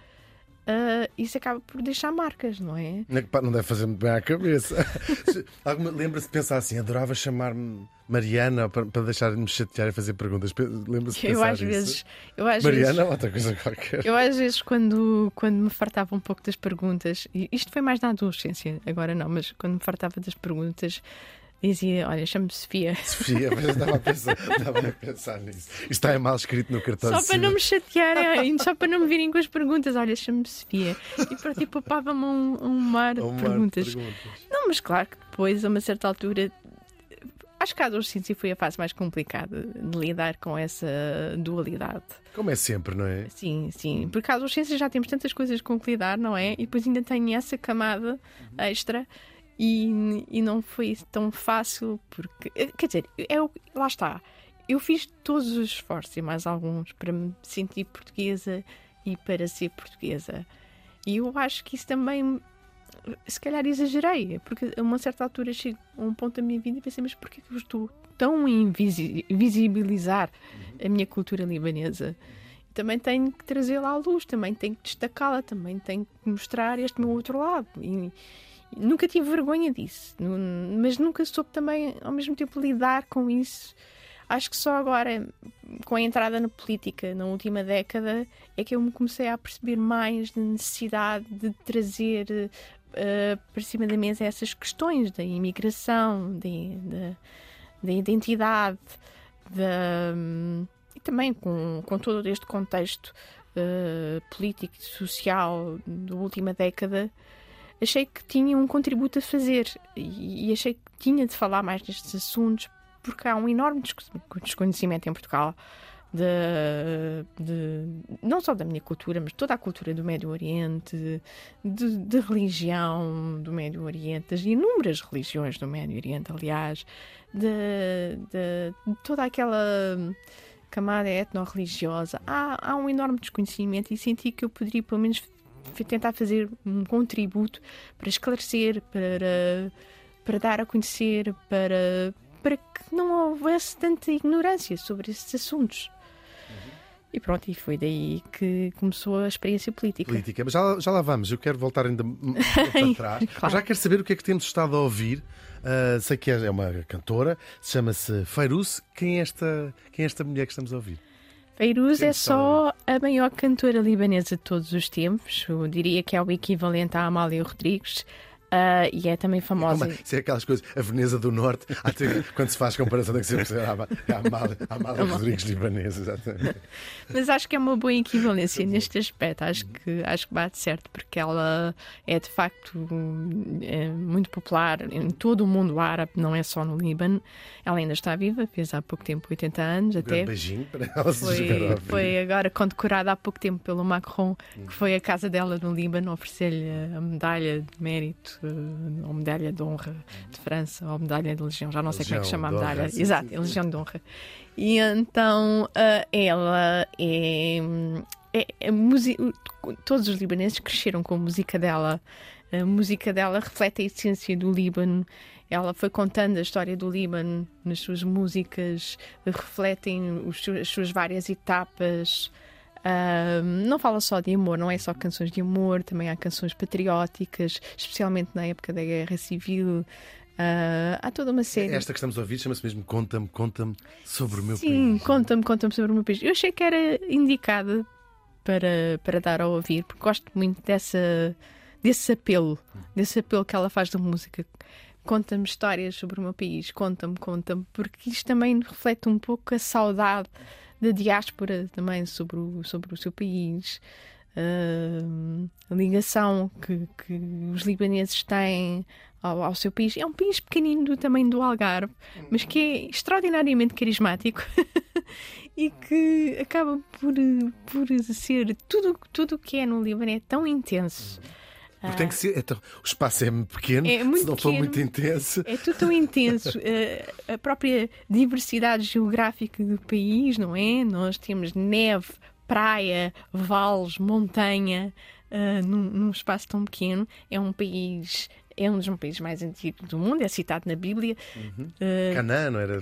ah, isso acaba por deixar marcas, não é? Não é deve fazer muito bem à cabeça. Lembra-se de pensar assim: adorava chamar-me Mariana para, para deixar-me chatear e fazer perguntas. Pe- Lembra-se de Eu pensar às isso? vezes, eu às vezes Mariana ou outra coisa qualquer. Eu às vezes, quando, quando me fartava um pouco das perguntas, e isto foi mais na adolescência, agora não, mas quando me fartava das perguntas, dizia: Olha, chamo-me Sofia. Sofia, mas estava a pensar, estava a pensar nisso. Isto está é mal escrito no cartão Só de para não me chatearem, só para não me virem com as perguntas. Olha, chamo-me Sofia. E para tipo, poupava-me um, um mar de um mar de perguntas. perguntas. Não, mas claro que depois, a uma certa altura, acho que a adolescência foi a fase mais complicada de lidar com essa dualidade. Como é sempre, não é? Sim, sim. Porque a adolescência já temos tantas coisas com que lidar, não é? E depois ainda tem essa camada extra e, e não foi tão fácil porque. Quer dizer, é o- lá está. Eu fiz todos os esforços e mais alguns para me sentir portuguesa e para ser portuguesa. E eu acho que isso também, se calhar, exagerei, porque a uma certa altura chego a um ponto da minha vida e pensei, mas porquê que eu estou tão invisibilizar a minha cultura libanesa? Também tenho que trazê-la à luz, também tenho que destacá-la, também tenho que mostrar este meu outro lado. E nunca tive vergonha disso, mas nunca soube também, ao mesmo tempo, lidar com isso. Acho que só agora, com a entrada na política na última década, é que eu me comecei a perceber mais da necessidade de trazer eh, para cima da mesa essas questões da imigração, da, da identidade, da, hum, e também com, com todo este contexto eh, político e social da última década. Achei que tinha um contributo a fazer e, achei que tinha de falar mais destes assuntos porque há um enorme desco- desconhecimento em Portugal de, de- não só da minha cultura, mas toda a cultura do Médio Oriente, de, de religião do Médio Oriente, das inúmeras religiões do Médio Oriente, aliás, de, de- toda aquela camada etno-religiosa. Há, há um enorme desconhecimento e senti que eu poderia, pelo menos, tentar fazer um contributo para esclarecer, para, para dar a conhecer, para, para que não houvesse tanta ignorância sobre esses assuntos. E pronto, e foi daí que começou a experiência política. Política. Mas já, já lá vamos. Eu quero voltar ainda para trás. Claro. Já quero saber o que é que temos estado a ouvir. Ah, sei que é é uma cantora, chama-se Feiruz. Quem é, esta, quem é esta mulher que estamos a ouvir? Feiruz é só a maior cantora libanesa de todos os tempos. Eu diria que é o equivalente à Amália Rodrigues. Ah, e é também famosa. Como é? Isso é aquelas coisas. A Veneza do Norte, de- quando se faz comparação, tem que ser a Amália, a Amália Rodrigues. Exatamente. Mas acho que é uma boa equivalência neste aspecto. Acho que, acho que bate certo, porque ela é de facto é muito popular em todo o mundo árabe, não é só no Líbano. Ela ainda está viva, fez há pouco tempo 80 anos Um até. beijinho para ela a Foi, foi agora condecorada há pouco tempo pelo Macron, Hum. que foi à casa dela no Líbano oferecer-lhe a medalha de mérito, eh, ou medalha de honra de França, ou medalha de legião, já não sei como é que Legião chama a honra, medalha. sim, Exato, sim, a legião de honra. E então eh, ela é. é, é Todos os libaneses cresceram com a música dela. A música dela reflete a essência do Líbano. Ela foi contando a história do Líbano nas suas músicas, refletem os as suas várias etapas. Não fala só de amor, não é só canções de amor, também há canções patrióticas, especialmente na época da Guerra Civil. Ah, há toda uma série. Esta que estamos a ouvir chama-se mesmo Conta-me, conta-me sobre o meu Sim, país. conta-me, conta-me sobre o meu país. Eu achei que era indicada para, para dar a ouvir, porque gosto muito dessa, desse apelo, desse apelo que ela faz da música. Conta-me histórias sobre o meu país, conta-me, conta-me, porque isto também reflete um pouco a saudade da diáspora também sobre o, sobre o seu país. ah, a ligação que, que os libaneses têm ao, ao seu país. É um país pequenino do tamanho do Algarve, mas que é extraordinariamente carismático e que acaba por, por ser tudo o que é no Líbano é tão intenso. Porque tem que ser. Então, o espaço é pequeno, É muito se não for pequeno. muito intenso. É tudo tão intenso. Eh, a própria diversidade geográfica do país, não é? Nós temos neve, praia, vales, montanha, eh, num, num espaço tão pequeno. É um país é um dos países mais antigos do mundo, é citado na Bíblia. Eh, Canaã, não era?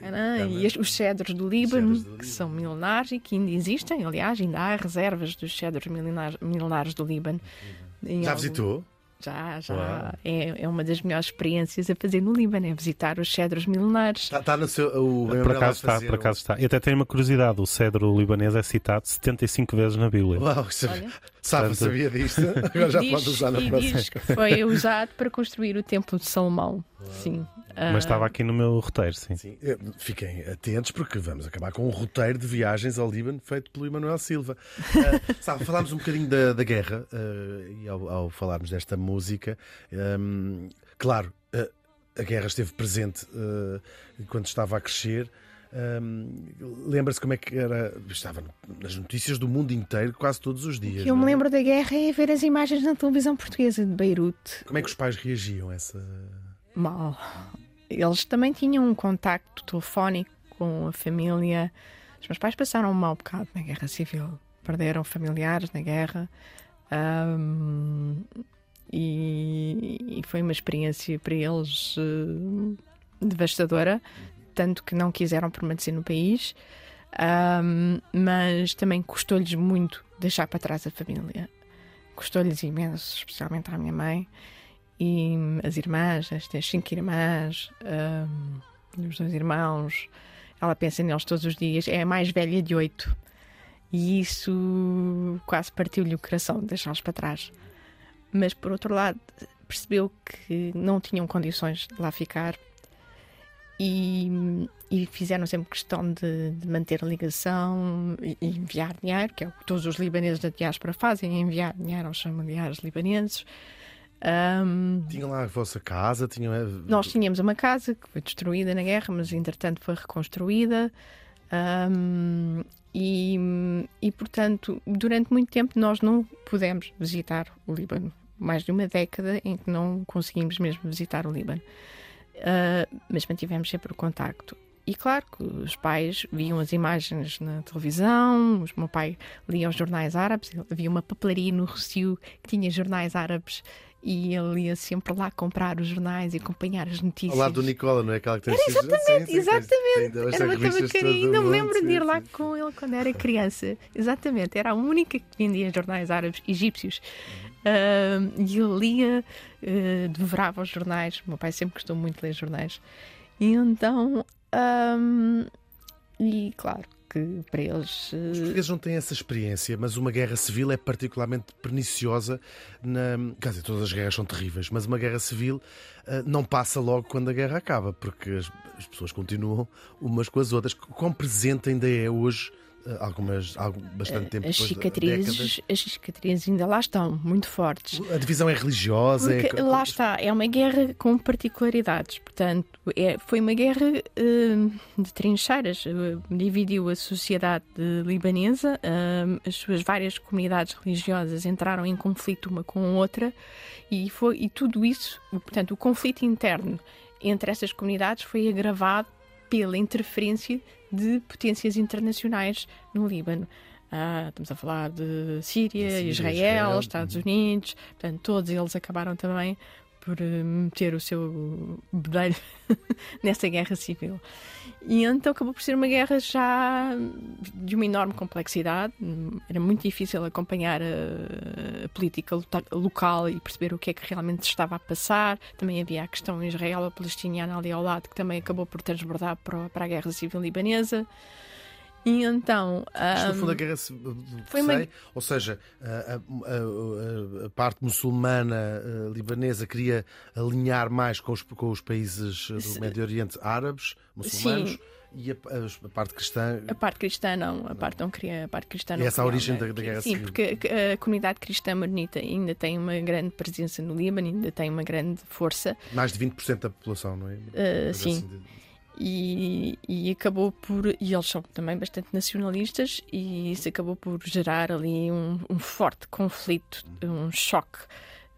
Canaã, e os cedros do Líbano, Cedros do Líbano. que são milenares e que ainda existem, aliás, ainda há reservas dos cedros milenares, milenares do Líbano. Em Já algum- visitou? Já, já. É, é uma das melhores experiências a fazer no Líbano, é visitar os cedros milenares. Está, está no seu. O Por acaso está, por acaso está. E até tenho uma curiosidade: o cedro libanês é citado 75 vezes na Bíblia. Uau, sabe, Olha. Sabe, Portanto- sabia disto? Agora já Diz- pode usar na próxima. diz que foi usado para construir o Templo de Salomão. Sim. Ah, Mas estava aqui no meu roteiro, sim. Sim, eh, fiquem atentos porque vamos acabar com um roteiro de viagens ao Líbano feito pelo Emanuel Silva. Ah, sabe, falámos um bocadinho da, da guerra ah, e ao, ao falarmos desta música, hum, claro, ah, a guerra esteve presente enquanto estava a crescer. Hum, Lembra-se como é que era? Estava nas notícias do mundo inteiro quase todos os O dias. que eu me é? lembro da guerra é ver as imagens na televisão portuguesa de Beirute. Como é que os pais reagiam a essa. Mal. Eles também tinham um contacto telefónico com a família. Os meus pais passaram um mau bocado na guerra civil. Perderam familiares na guerra. Ahm, e, e foi uma experiência para eles eh, devastadora, tanto que não quiseram permanecer no país, Ahm, mas também custou-lhes muito deixar para trás a família. Custou-lhes imenso, especialmente à minha mãe e as irmãs, as cinco irmãs, ahm, os dois irmãos. Ela pensa neles todos os dias. É a mais velha de oito. E isso quase partiu-lhe o coração, deixá-los para trás. Mas, por outro lado, percebeu que não tinham condições de lá ficar e, e fizeram sempre questão de, de manter a ligação e e enviar dinheiro, que é o que todos os libaneses da diáspora fazem, enviar dinheiro aos familiares libaneses. Ahm, Tinham lá a vossa casa? Tinham... nós tínhamos uma casa que foi destruída na guerra, mas entretanto foi reconstruída. Ahm, e, e, portanto, durante muito tempo nós não pudemos visitar o Líbano. Mais de uma década em que não conseguimos mesmo visitar o Líbano. Ah, mas mantivemos sempre o contacto. E claro que os pais viam as imagens na televisão, o meu pai lia os jornais árabes, havia uma papelaria no Rocio que tinha jornais árabes e ele ia sempre lá comprar os jornais e acompanhar as notícias. Ao lado do Nicola, não é aquela que tem Era exatamente, exatamente. Era uma tabacaria. Ainda me lembro de ir lá com ele quando era criança. Exatamente. Era a única que vendia jornais árabes egípcios. Ah, e ele lia, ah, devorava os jornais. O meu pai sempre gostou muito de ler jornais. E então. ahm, e claro que para eles. Os ah, portugueses não têm essa experiência, mas uma guerra civil é particularmente perniciosa. Na... Quer dizer, todas as guerras são terríveis, mas uma guerra civil ah, não passa logo quando a guerra acaba, porque as, as pessoas continuam umas com as outras. Quão presente ainda é hoje, algumas, algum, bastante tempo as de cicatrizes, décadas? as cicatrizes ainda lá estão, muito fortes. A divisão é religiosa. é- lá está, é uma guerra com particularidades. Portanto, é- foi uma guerra eh, de trincheiras. Eh, dividiu a sociedade libanesa, eh, as suas várias comunidades religiosas entraram em conflito uma com a outra e, foi, e tudo isso, portanto, o conflito interno entre essas comunidades foi agravado pela interferência de potências internacionais no Líbano. Ah, estamos a falar de Síria, Síria, Israel, Israel, Estados uhum. Unidos, portanto, todos eles acabaram também por eh, meter o seu bedelho nessa guerra civil. E então acabou por ser uma guerra já de uma enorme complexidade. Era muito difícil acompanhar a, a política local e perceber o que é que realmente estava a passar. Também havia a questão israelo-palestiniana ali ao lado, que também acabou por transbordar para, para a guerra civil libanesa. E então. Isto, no fundo, a guerra ci- foi sei, uma- ou seja, a, a- a- a parte muçulmana eh, libanesa queria alinhar mais com os, com os países eh, do Médio Oriente árabes, muçulmanos, Sim. e a, a parte cristã. A parte cristã não, a parte não queria, a parte cristã E não essa é a origem da- da guerra Sim, porque a, a comunidade cristã maronita ainda tem uma grande presença no Líbano, ainda tem uma grande força Mais de 20% da população, não é? Eh, Coisa sim. assim e, e acabou por. E eles são também bastante nacionalistas, e isso acabou por gerar ali um, um forte conflito, um choque.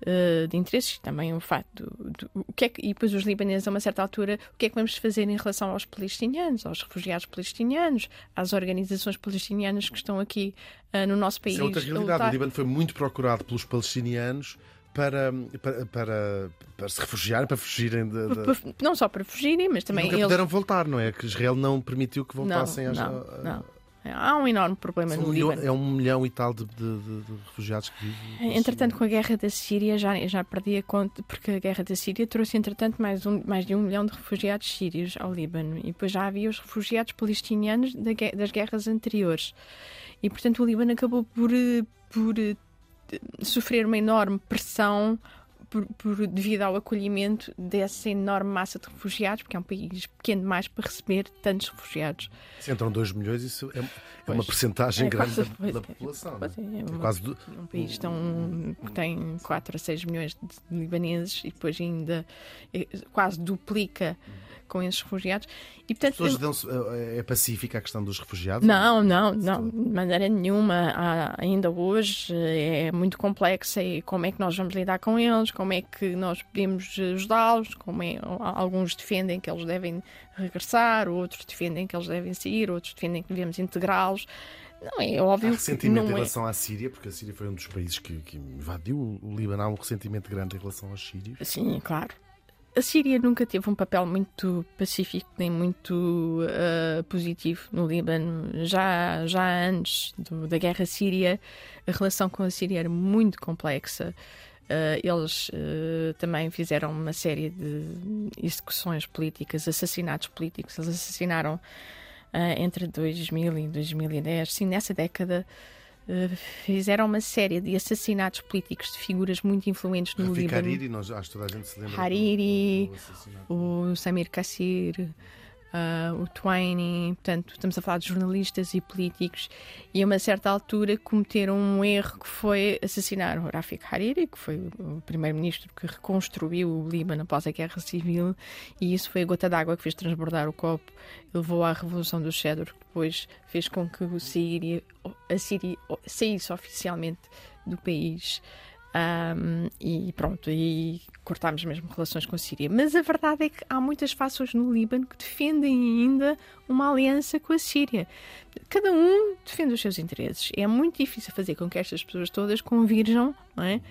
eh, de interesses, também o facto do, do- o que é que, e depois os libaneses a uma certa altura, o que é que vamos fazer em relação aos palestinianos, aos refugiados palestinianos, às organizações palestinianas que estão aqui eh, no nosso país. Isso é outra realidade. O Líbano foi muito procurado pelos palestinianos para, para, para, para se refugiarem, para fugirem de. de... Não só para fugirem, mas também nunca eles. puderam voltar, não é? Que Israel não permitiu que Não, voltassem às. não, não. Há um enorme problema São no um Líbano. é um milhão e tal de, de- de- refugiados que vivem. Entretanto, com a guerra da Síria, já, já perdi a conta, porque a guerra da Síria trouxe, entretanto, mais, um, mais de um milhão de refugiados sírios ao Líbano. E depois já havia os refugiados palestinianos da das guerras anteriores. E, portanto, o Líbano acabou por, eh, por eh, sofrer uma enorme pressão por, por- devido ao acolhimento dessa enorme massa de refugiados, porque é um país pequeno demais para receber tantos refugiados. Se entram 2 milhões, isso é, é uma percentagem É grande quase- da, da é. população. é? Pois é, é É uma- quase do- um país tão, que tem 4 a 6 milhões de libaneses e depois ainda eh, quase duplica com esses refugiados. E As portanto, pessoas dão-se- é é pacífica a questão dos refugiados? não, não, não, de maneira nenhuma. Há- ainda hoje eh, é muito complexa e como é que nós vamos lidar com eles, como é que nós podemos ajudá-los, como é, alguns defendem que eles devem regressar, outros defendem que eles devem sair, outros defendem que devemos integrá-los. Não é Há óbvio que ressentimento em não é. relação à Síria, porque a Síria foi um dos países que, que invadiu o Líbano. Há um ressentimento grande em relação aos sírios. Sim, claro. A Síria nunca teve um papel muito pacífico nem muito ah, positivo no Líbano. Já, já antes do- da guerra síria, a relação com a Síria era muito complexa. Ah, eles ah, também fizeram uma série de execuções políticas, assassinatos políticos. Eles assassinaram entre 2000 e 2010, sim, nessa década. Ah, fizeram uma série de assassinatos políticos de figuras muito influentes no Rafik Líbano Hariri, nós, acho que toda a gente se lembra. Hariri, do- do o Samir Kassir, ah, o Twaini, portanto, estamos a falar de jornalistas e políticos, e a uma certa altura cometeram um erro que foi assassinar o Rafik Hariri, que foi o primeiro-ministro que reconstruiu o Líbano após a guerra civil, e isso foi a gota d'água que fez transbordar o copo, levou à Revolução do Cedro, que depois fez com que o Síria, a Síria saísse oficialmente do país. Um, e pronto, e cortámos mesmo relações com a Síria. Mas a verdade é que há muitas fações no Líbano que defendem ainda uma aliança com a Síria. Cada um defende os seus interesses. É muito difícil fazer com que estas pessoas todas convirjam, não é?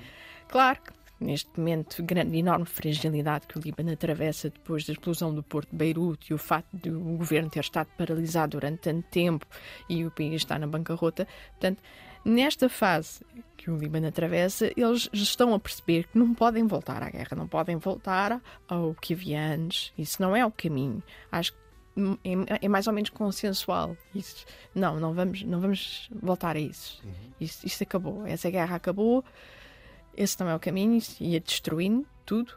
Claro que neste momento, grande, enorme fragilidade que o Líbano atravessa depois da explosão do porto de Beirute e o facto de o governo ter estado paralisado durante tanto tempo e o país está na bancarrota. Portanto, nesta fase que o Líbano atravessa, eles estão a perceber que não podem voltar à guerra, não podem voltar ao que havia antes. Isso não é o caminho. Acho que é, é mais ou menos consensual. Isso, não, não vamos, não vamos voltar a isso. isso. Isso acabou. Essa guerra acabou. Esse não é o caminho. Isso ia destruindo tudo.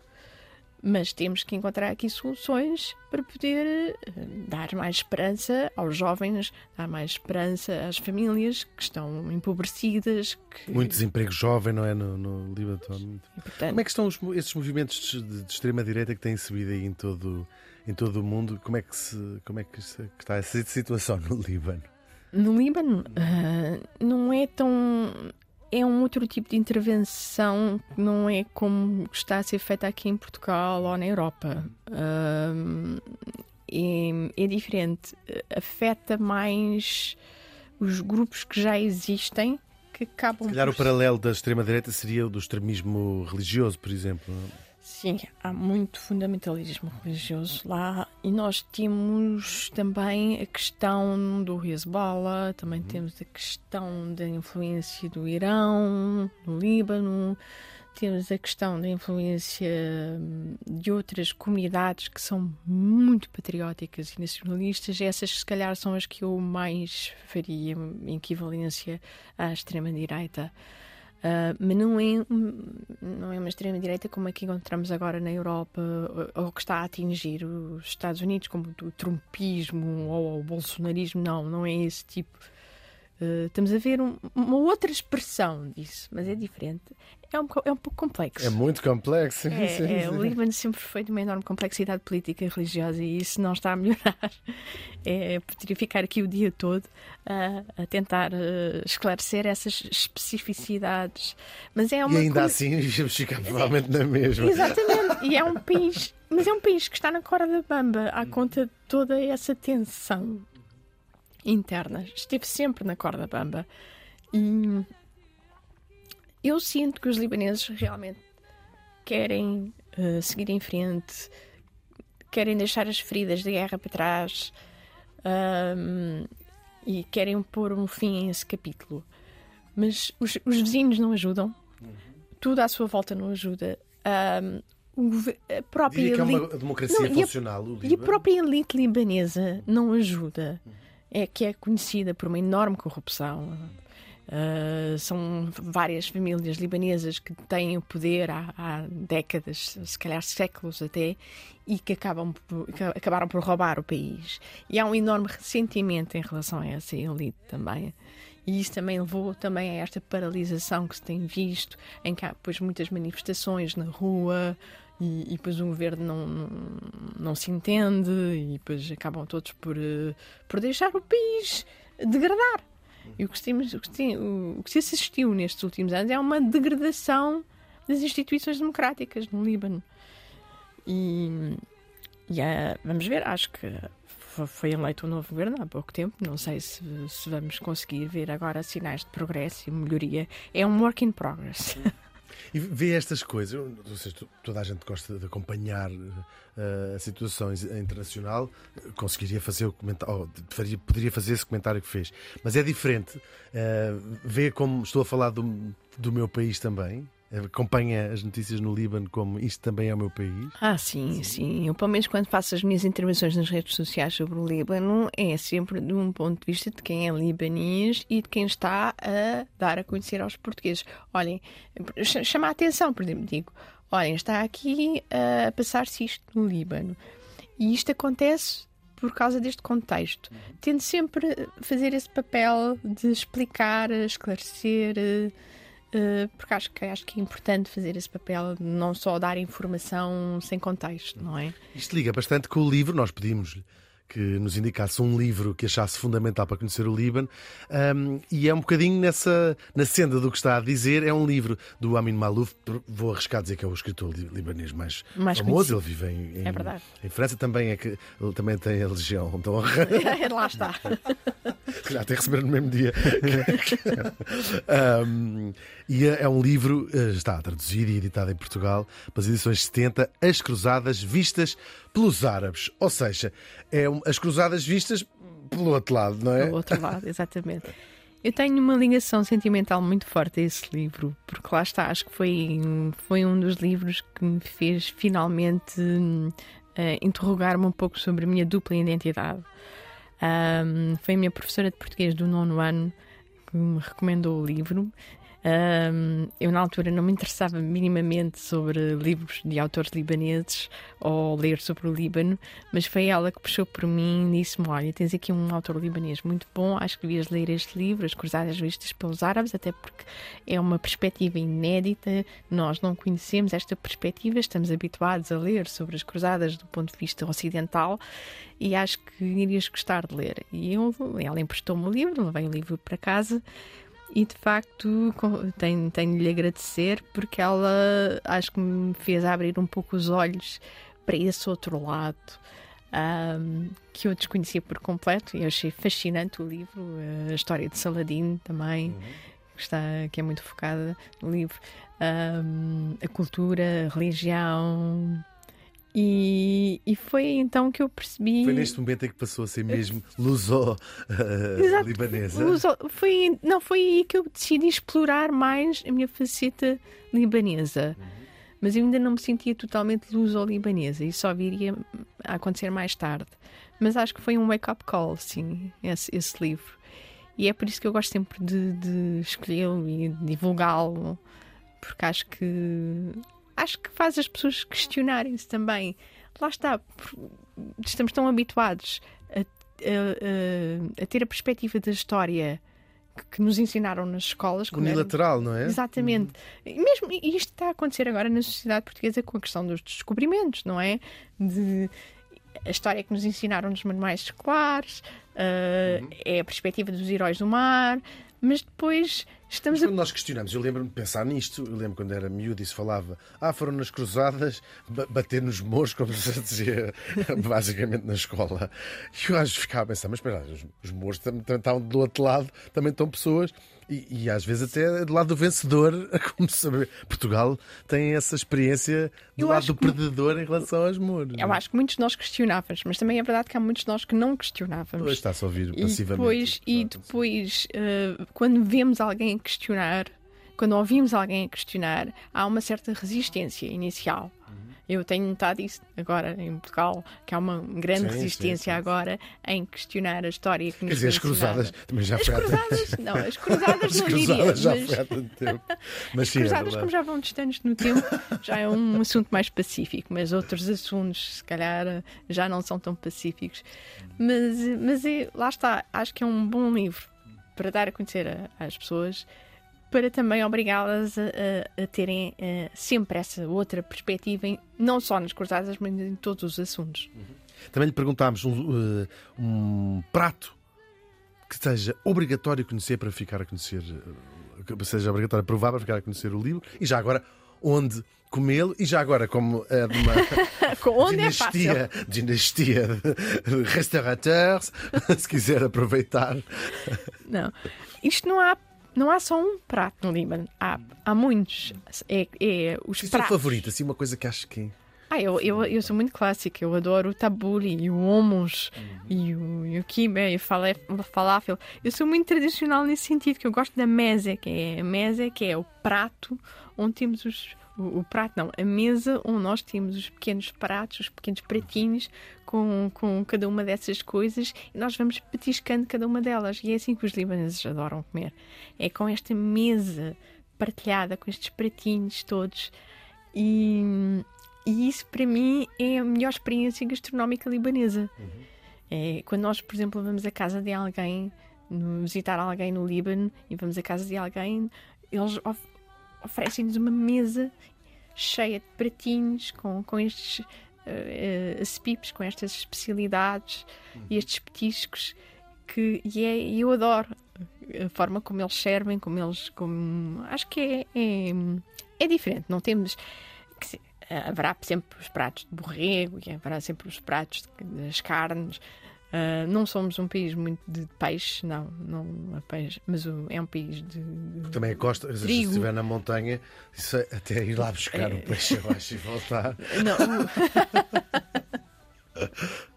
Mas temos que encontrar aqui soluções para poder eh, dar mais esperança aos jovens, dar mais esperança às famílias que estão empobrecidas. Que, Muito desemprego jovem, não é? No, no Líbano atualmente. e, portanto, Como é que estão os esses movimentos de, de extrema-direita que têm subido aí em todo, em todo o mundo? Como é que, se, como é que, se- que está essa situação no Líbano? No Líbano, ah, não é tão. É um outro tipo de intervenção que não é como está a ser feita aqui em Portugal ou na Europa. Ah, é, é diferente. Afeta mais os grupos que já existem que acabam Se calhar o por paralelo da extrema-direita seria o do extremismo religioso, por exemplo. não é? Sim, há muito fundamentalismo religioso lá e nós temos também a questão do Hezbollah, também temos a questão da influência do Irão, do Líbano, temos a questão da influência hum, de outras comunidades que são muito patrióticas e nacionalistas. Essas, se calhar, são as que eu mais faria em equivalência à extrema-direita. Uh, mas não é, não é uma extrema-direita como a que encontramos agora na Europa, ou que está a atingir os Estados Unidos, como o trumpismo ou o bolsonarismo. Não, não é esse tipo. Uh, estamos a ver um- uma outra expressão disso, mas é diferente. É um, é um pouco complexo. É muito complexo. É, Sim, é, sim. o Líbano sempre foi de uma enorme complexidade política e religiosa e isso não está a melhorar. É, poderia ficar aqui o dia todo a, a tentar eh, esclarecer essas especificidades. Mas é E uma ainda coisa- assim ficar provavelmente na mesma. Exatamente, e é um país, mas é um país que está na corda bamba à conta de toda essa tensão interna. Esteve sempre na corda bamba. E eu sinto que os libaneses realmente querem uh, seguir em frente, querem deixar as feridas da guerra para trás um, e querem pôr um fim a esse capítulo. Mas os, os vizinhos não ajudam, tudo à sua volta não ajuda. Um, a própria Diria que é uma elite- democracia Não, e a- funcional, e a própria elite libanesa não ajuda. É que é conhecida por uma enorme corrupção. Uh, são várias famílias libanesas que têm o poder há, há décadas, se calhar séculos até, e que, acabam por- que acabaram por roubar o país. E há um enorme ressentimento em relação a essa elite também. E isso também levou também a esta paralisação que se tem visto, em que há depois muitas manifestações na rua e, e depois o governo não, não, não se entende e depois acabam todos por, eh, por deixar o país degradar. E o que, temos- o, que tem- o que se assistiu nestes últimos anos é uma degradação das instituições democráticas no Líbano. E, e ah, vamos ver, acho que fo- foi eleito um novo governo há pouco tempo. Não sei se, se vamos conseguir ver agora sinais de progresso e melhoria. É um work in progress. E vê estas coisas, eu não sei se tu- toda a gente gosta de acompanhar eh, a situação internacional, conseguiria fazer o comentário, ou faria- poderia fazer esse comentário que fez. Mas é diferente. eh, vê como estou a falar do, do meu país também. Acompanha as notícias no Líbano como isto também é o meu país. Ah, sim, sim. Eu, pelo menos, quando faço as minhas intervenções nas redes sociais sobre o Líbano, é sempre de um ponto de vista de quem é libanês e de quem está a dar a conhecer aos portugueses. Olhem, ch- chama a atenção, por exemplo, digo: olhem, está aqui a passar-se isto no Líbano. E isto acontece por causa deste contexto. Tento sempre fazer esse papel de explicar, esclarecer. Eh, porque acho que, acho que é importante fazer esse papel, não só dar informação sem contexto, não é? Isto liga bastante com o livro, nós pedimos que nos indicasse um livro que achasse fundamental para conhecer o Líbano, um, e é um bocadinho nessa na senda do que está a dizer. É um livro do Amin Malouf, vou arriscar dizer que é o escritor li- libanês mais, Mais famoso. conhecido. Ele vive em, em, É em França, também é que ele também tem a Legião de Honra. Lá está. Se calhar até receber no mesmo dia. Um, e é é um livro, eh, está traduzido e editado em Portugal, pelas edições 70, As Cruzadas Vistas pelos Árabes. Ou seja, é um- as cruzadas vistas pelo outro lado, não é? Do outro lado, exatamente. Eu tenho uma ligação sentimental muito forte a esse livro, porque lá está, acho que foi, foi um dos livros que me fez finalmente eh, interrogar-me um pouco sobre a minha dupla identidade. Ahm, foi a minha professora de português do nono ano que me recomendou o livro. Ahm, eu, na altura, não me interessava minimamente sobre livros de autores libaneses ou ler sobre o Líbano, mas foi ela que puxou por mim e disse-me: Olha, tens aqui um autor libanês muito bom, acho que devias ler este livro, As Cruzadas Vistas pelos Árabes, até porque é uma perspectiva inédita, nós não conhecemos esta perspectiva, estamos habituados a ler sobre as cruzadas do ponto de vista ocidental e acho que irias gostar de ler. E eu, ela emprestou-me o livro, levei o livro para casa. E de facto tenho, tenho de lhe agradecer porque ela acho que me fez abrir um pouco os olhos para esse outro lado ahm, que eu desconhecia por completo e achei fascinante o livro, a história de Saladino também, que, está, que é muito focada no livro, ahm, a cultura, a religião. E, e foi então que eu percebi. Foi neste momento em que passou a ser mesmo luso-libanesa. Luso- Foi, não, foi aí que eu decidi explorar mais a minha faceta libanesa. Mas eu ainda não me sentia totalmente luso-libanesa. Isso só viria a acontecer mais tarde. Mas acho que foi um wake-up call, sim, esse, esse livro. E é por isso que eu gosto sempre de, de escolhê-lo e de divulgá-lo. Porque acho que acho que faz as pessoas questionarem-se também. Lá está, estamos tão habituados a, a- a- a ter a perspectiva da história que, nos ensinaram nas escolas. Unilateral, não é? Exatamente. E Mesmo e isto está a acontecer agora na sociedade portuguesa com a questão dos descobrimentos, não é? De a história que nos ensinaram nos manuais escolares, uh, é a perspectiva dos heróis do mar, mas depois estamos Mas a quando nós questionamos, eu lembro-me de pensar nisto, eu lembro quando era miúdo e se falava, ah, foram nas cruzadas ba- bater nos moros, como se dizia basicamente na escola. E eu às vezes ficava a pensar, mas espera, os, os também, também estão do outro lado, também estão pessoas, e, e às vezes até do lado do vencedor, como saber. Portugal tem essa experiência do Eu lado do que- perdedor em relação aos moros. Eu acho que muitos de nós questionávamos, mas também é verdade que há muitos de nós que não questionávamos. Pois está-se a ouvir E passivamente. depois, e depois eh, quando vemos alguém a questionar, quando ouvimos alguém a questionar, há uma certa resistência inicial. Eu tenho notado isso agora em Portugal, que há uma grande Sim, sim, resistência sim. agora em questionar a história que Quer nos dizer, as cruzadas também já As foi cruzadas, não, as cruzadas As não diria, cruzadas já mas foi há tanto tempo. Mas sim, é cruzadas, verdade. como já vão distantes no tempo, já é um assunto mais pacífico, mas outros assuntos, se calhar, já não são tão pacíficos. Mas, mas é, lá está, acho que é um bom livro para dar a conhecer a- às pessoas, para também obrigá-las a, a- a terem eh, sempre essa outra perspectiva, em- não só nas cruzadas, mas em todos os assuntos. Também lhe perguntámos um, eh, um prato que seja obrigatório conhecer para ficar a conhecer, eh, que seja obrigatório provar para ficar a conhecer o livro e já agora onde comê-lo e já agora como é de uma é dinastia, dinastia de restaurateurs, se quiser aproveitar. Não. Isto não há, não há só um prato no Líbano. Há, há muitos. É, é os é o pratos. favorito, assim, uma coisa que acho que. Ah, eu, eu, eu sou muito clássica. Eu adoro o tabule e o hummus e o, e o kibe e o fala- falafel. Eu sou muito tradicional nesse sentido, que eu gosto da mesa, que é a mesa, que é o prato onde temos os. O, o prato não, a mesa onde nós temos os pequenos pratos, os pequenos pratinhos com, com cada uma dessas coisas e nós vamos petiscando cada uma delas. E é assim que os libaneses adoram comer. É com esta mesa partilhada, com estes pratinhos todos. E, e isso para mim é a melhor experiência gastronómica libanesa. É, quando nós, por exemplo, vamos à casa de alguém, visitar alguém no Líbano e vamos à casa de alguém, eles of- oferecem-nos uma mesa cheia de pratinhos com, com estes eh, eh, acipipes, com estas especialidades e estes petiscos que e é, eu adoro a forma como eles servem, como eles como acho que é, é, é diferente. Não temos que haverá sempre os pratos de borrego e haverá sempre os pratos das carnes. Ah, não somos um país muito de peixe, não, não é peixe, mas é um país de, de- Também a costa, se Trigo. estiver na montanha, é até ir lá buscar o peixe abaixo e voltar. Não.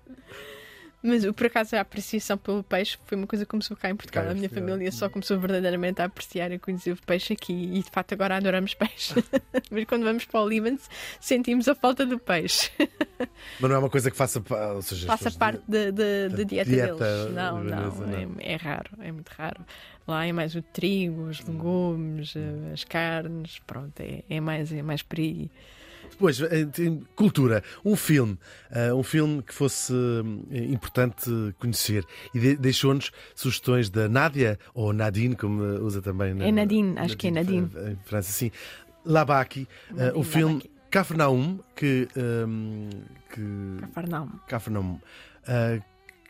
Mas por acaso a apreciação pelo peixe foi uma coisa que começou cá em Portugal. Cá a minha Portugal. família só começou verdadeiramente a apreciar e a conhecer o peixe aqui e de facto agora adoramos peixe. Mas quando vamos para o Líbano sentimos a falta do peixe. Mas não é uma coisa que faça, seja, Faça parte da, da, da dieta, dieta deles. Não, não, não. É, é raro, é muito raro. Lá é mais o trigo, os legumes, eh, as carnes, pronto, é, é mais, é mais por aí. Depois, em cultura, um filme, ah, um filme que fosse hum, importante conhecer e de- deixou-nos sugestões da Nádia, ou Nadine, como usa também na, É Nadine, acho que é Nadine. Em França, sim. Labaki, Nadine o filme Labaki. Cafarnaum, que. hum, que Cafarnaum. Cafarnaum. ah,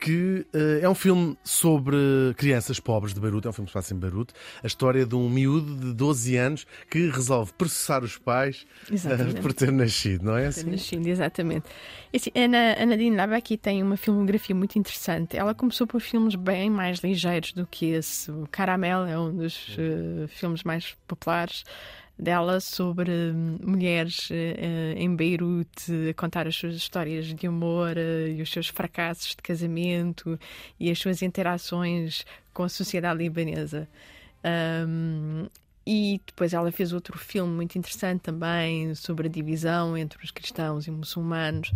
que ah, é um filme sobre crianças pobres de Beirute, é um filme que se passa em Beirute, a história de um miúdo de 12 anos que resolve processar os pais Exatamente. por ter nascido, não é assim? Nascido, exatamente. E, assim, Ana, a Nadine Labaki tem uma filmografia muito interessante. Ela começou por filmes bem mais ligeiros do que esse. O Caramel é um dos eh, filmes mais populares dela sobre hum, mulheres eh, em Beirute a contar as suas histórias de amor eh, e os seus fracassos de casamento e as suas interações com a sociedade libanesa. Um, e depois ela fez outro filme muito interessante também sobre a divisão entre os cristãos e muçulmanos.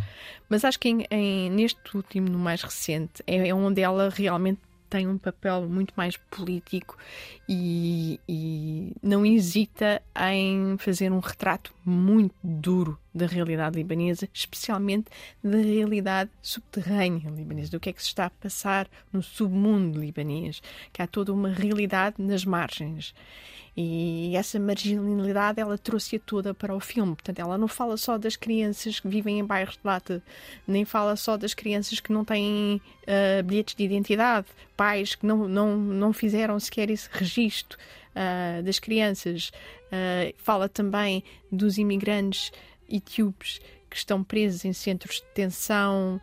Mas acho que em- em- neste último, no mais recente, é, é onde ela realmente tem um papel muito mais político e, e não hesita em fazer um retrato muito duro da realidade libanesa, especialmente da realidade subterrânea libanesa, do que é que se está a passar no submundo libanês, que há toda uma realidade nas margens. E essa marginalidade ela trouxe-a toda para o filme. Portanto, ela não fala só das crianças que vivem em bairros de lata, nem fala só das crianças que não têm ah, bilhetes de identidade, pais que não, não, não fizeram sequer esse registro ah, das crianças. Ah, fala também dos imigrantes etíopes que estão presos em centros de detenção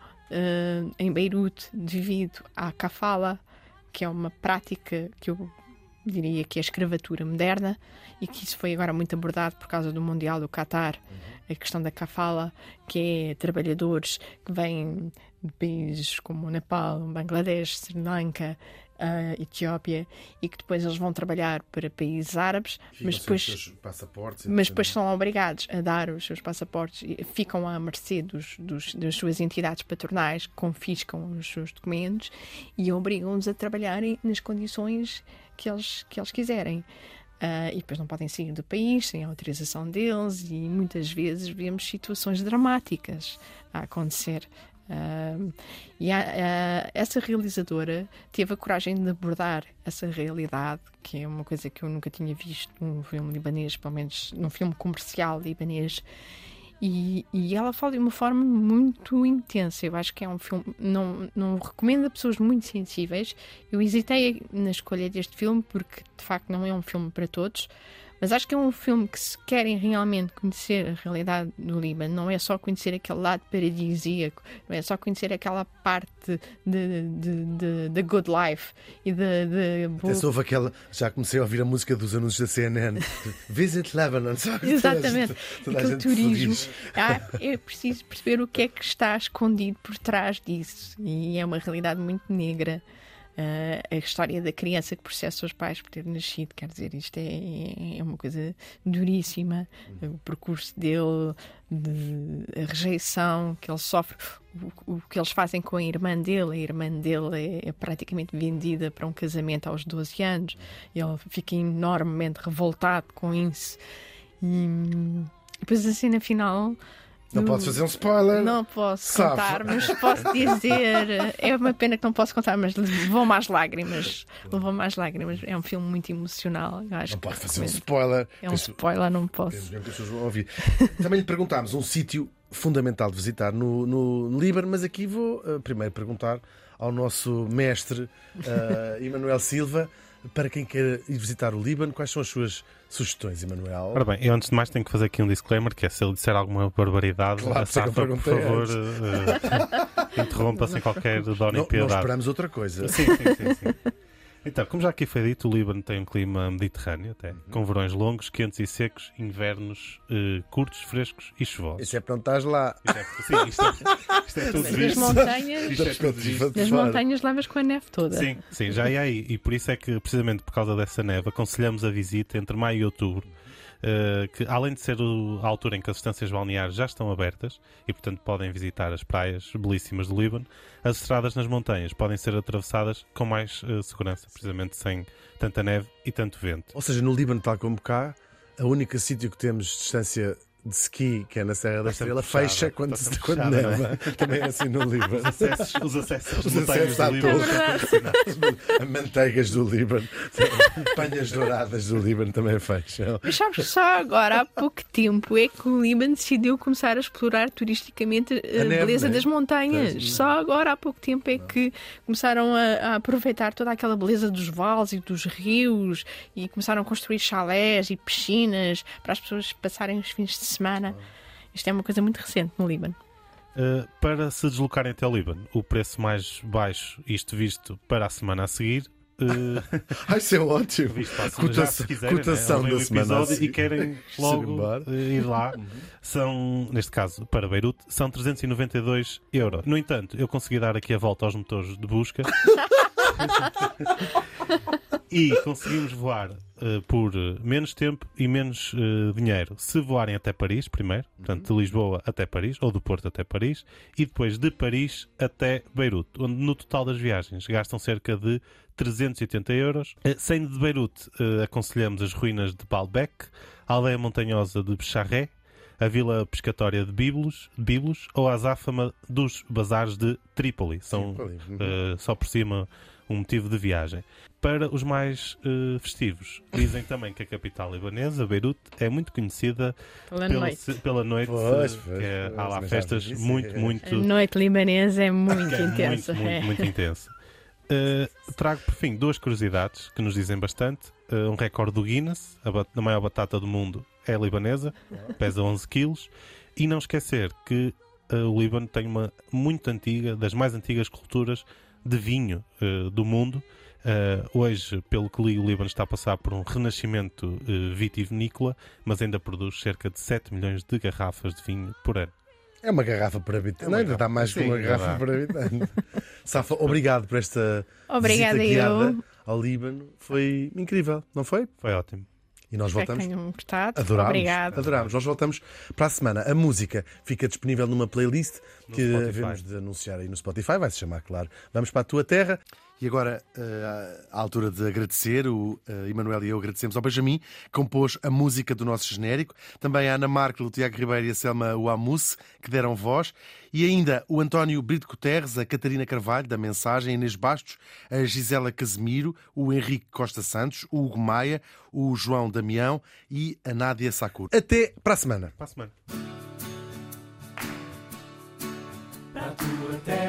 em Beirute devido à kafala, que é uma prática que eu diria que é a escravatura moderna e que isso foi agora muito abordado por causa do Mundial do Qatar, a questão da kafala, que é trabalhadores que vêm de países como o Nepal, Bangladesh, Sri Lanka, a Etiópia e que depois eles vão trabalhar para países árabes, Ficam mas depois mas depois são obrigados a dar os seus passaportes e ficam à mercê dos, dos- das suas entidades patronais, confiscam os seus documentos e obrigam-os a trabalharem nas condições que eles, que eles quiserem. Ah, e depois não podem sair do país sem a autorização deles, e muitas vezes vemos situações dramáticas a acontecer. Ah, e a- a- essa realizadora teve a coragem de abordar essa realidade, que é uma coisa que eu nunca tinha visto num filme libanês, pelo menos num filme comercial libanês. E, e ela fala de uma forma muito intensa. Eu acho que é um filme. Não, não recomendo a pessoas muito sensíveis. Eu hesitei na escolha deste filme porque de facto não é um filme para todos. Mas acho que é um filme que, se querem realmente conhecer a realidade do Líbano, não é só conhecer aquele lado paradisíaco, não é só conhecer aquela parte de good life e Até se houve aquela. Já comecei a ouvir a música dos anúncios da CNN. Visit Lebanon, sabe? Exatamente. Toda a Aquele gente turismo. Ah, é preciso perceber o que é que está escondido por trás disso. E é uma realidade muito negra. Ah, a história da criança que processa os pais por ter nascido, quer dizer, isto é, é uma coisa duríssima. O percurso dele, de, a rejeição que ele sofre, o, o que eles fazem com a irmã dele. A irmã dele é, é praticamente vendida para um casamento aos 12 anos. Ele fica enormemente revoltado com isso. E depois a cena final. Não podes fazer um spoiler. Não posso contar, mas posso dizer. É uma pena que não posso contar, mas levou-me às lágrimas. Levou-me às lágrimas. É um filme muito emocional. Não pode fazer um recomendo. spoiler. É um spoiler, não posso. mesmo que as pessoas vão ouvir. Também lhe perguntámos um sítio fundamental de visitar no, no Líbano, mas aqui vou eh, primeiro perguntar ao nosso mestre eh, Emanuel Silva para quem quer ir visitar o Líbano, quais são as suas sugestões, Emanuel? Ora bem, eu antes de mais tenho que fazer aqui um disclaimer, que é se ele disser alguma barbaridade, Claro, a por é por favor, antes. eh, interrompa sem qualquer dó nem não, não piedade. esperamos outra coisa. Sim, sim, sim, sim. Então, como já aqui foi dito, o Líbano tem um clima mediterrâneo, até, com verões longos, quentes e secos, invernos eh, curtos, frescos e chuvosos. Isso é para não estás lá. Isto é, sim, isto é, isto é tudo montanhas, Isto é tudo fora. montanhas levas com a neve toda. Sim, sim, já é aí. E por isso é que, precisamente por causa dessa neve, aconselhamos a visita entre maio e outubro. Eh, que além de ser o- a altura em que as estâncias balneares já estão abertas e, portanto, podem visitar as praias belíssimas do Líbano, as estradas nas montanhas podem ser atravessadas com mais eh, segurança, precisamente sem tanta neve e tanto vento. Ou seja, no Líbano, tal como cá, a única sítio que temos distância de ski, que é na Serra da Estrela, fecha quando, Está sempre quando fechada, não é? neva. Também é assim no Líbano. Os acessos, os acessos Os montanhas acessos à torre. A manteigas do Líbano, panhas douradas do Líbano também fecham. Mas sabes que só agora, há pouco tempo, é que o Líbano decidiu começar a explorar turisticamente a, A neve, beleza né? das montanhas. Pois. Só agora, há pouco tempo, é que começaram a, a aproveitar toda aquela beleza dos vales e dos rios e começaram a construir chalés e piscinas para as pessoas passarem os fins de semana. Isto é uma coisa muito recente no Líbano. Uh, para se deslocarem até o Líbano, o preço mais baixo, isto visto para a semana a seguir. uh, Ai, isso é ótimo. Cotação, quiserem, né, cotação da semana. e querem logo uh, ir lá, são, neste caso, para Beirute, são 392 euros. No entanto, eu consegui dar aqui a volta aos motores de busca e conseguimos voar uh, por menos tempo e menos uh, dinheiro. Se voarem até Paris primeiro, portanto, de Lisboa até Paris, ou do Porto até Paris, e depois de Paris até Beirute, onde no total das viagens gastam cerca de 380 euros. Uh, Saindo de Beirute, aconselhamos as ruínas de Baalbek, a aldeia montanhosa de Becharré, a vila pescatória de Biblos, Biblos ou a azáfama dos bazares de Trípoli. São Trípoli, uhum. uh, só por cima um motivo de viagem. Para os mais uh, festivos, dizem também que a capital libanesa, Beirute, é muito conhecida Pela noite. se- pela noite, Pois, uh, pois, que é, pois, há lá festas muito, é. muito A noite libanesa é muito é intensa. Muito, muito, é. muito intensa. Uh, trago, por fim, duas curiosidades que nos dizem bastante. Uh, um recorde do Guinness, a, a maior batata do mundo é libanesa, pesa 11 quilos. E não esquecer que uh, o Líbano tem uma muito antiga, das mais antigas culturas de vinho uh, do mundo. Uh, hoje, pelo que li, o Líbano está a passar por um renascimento uh, vitivinícola, mas ainda produz cerca de 7 milhões de garrafas de vinho por ano. É uma garrafa por habitante. É não, ainda dá mais que Sim, uma é garrafa por habitante. Safa, obrigado por esta Obrigada visita guiada eu. ao Líbano. Foi incrível, não foi? Foi ótimo. E nós Espero que voltamos. tenham gostado. Adorámos, Obrigada. adorámos. Nós voltamos para a semana. A música fica disponível numa playlist No que Spotify. devemos de anunciar aí no Spotify. Vai se chamar, claro. Vamos para a tua terra. E agora, eh, à altura de agradecer, o eh, Emanuel e eu agradecemos ao Benjamin, que compôs a música do nosso genérico, também a Ana Markel, o Tiago Ribeiro e a Selma Uamus, que deram voz, e ainda o António Brito Guterres, a Catarina Carvalho, da Mensagem, a Inês Bastos, a Gisela Casemiro, o Henrique Costa Santos, o Hugo Maia, o João Damião e a Nádia Sakura. Até para a semana. Para a semana. Para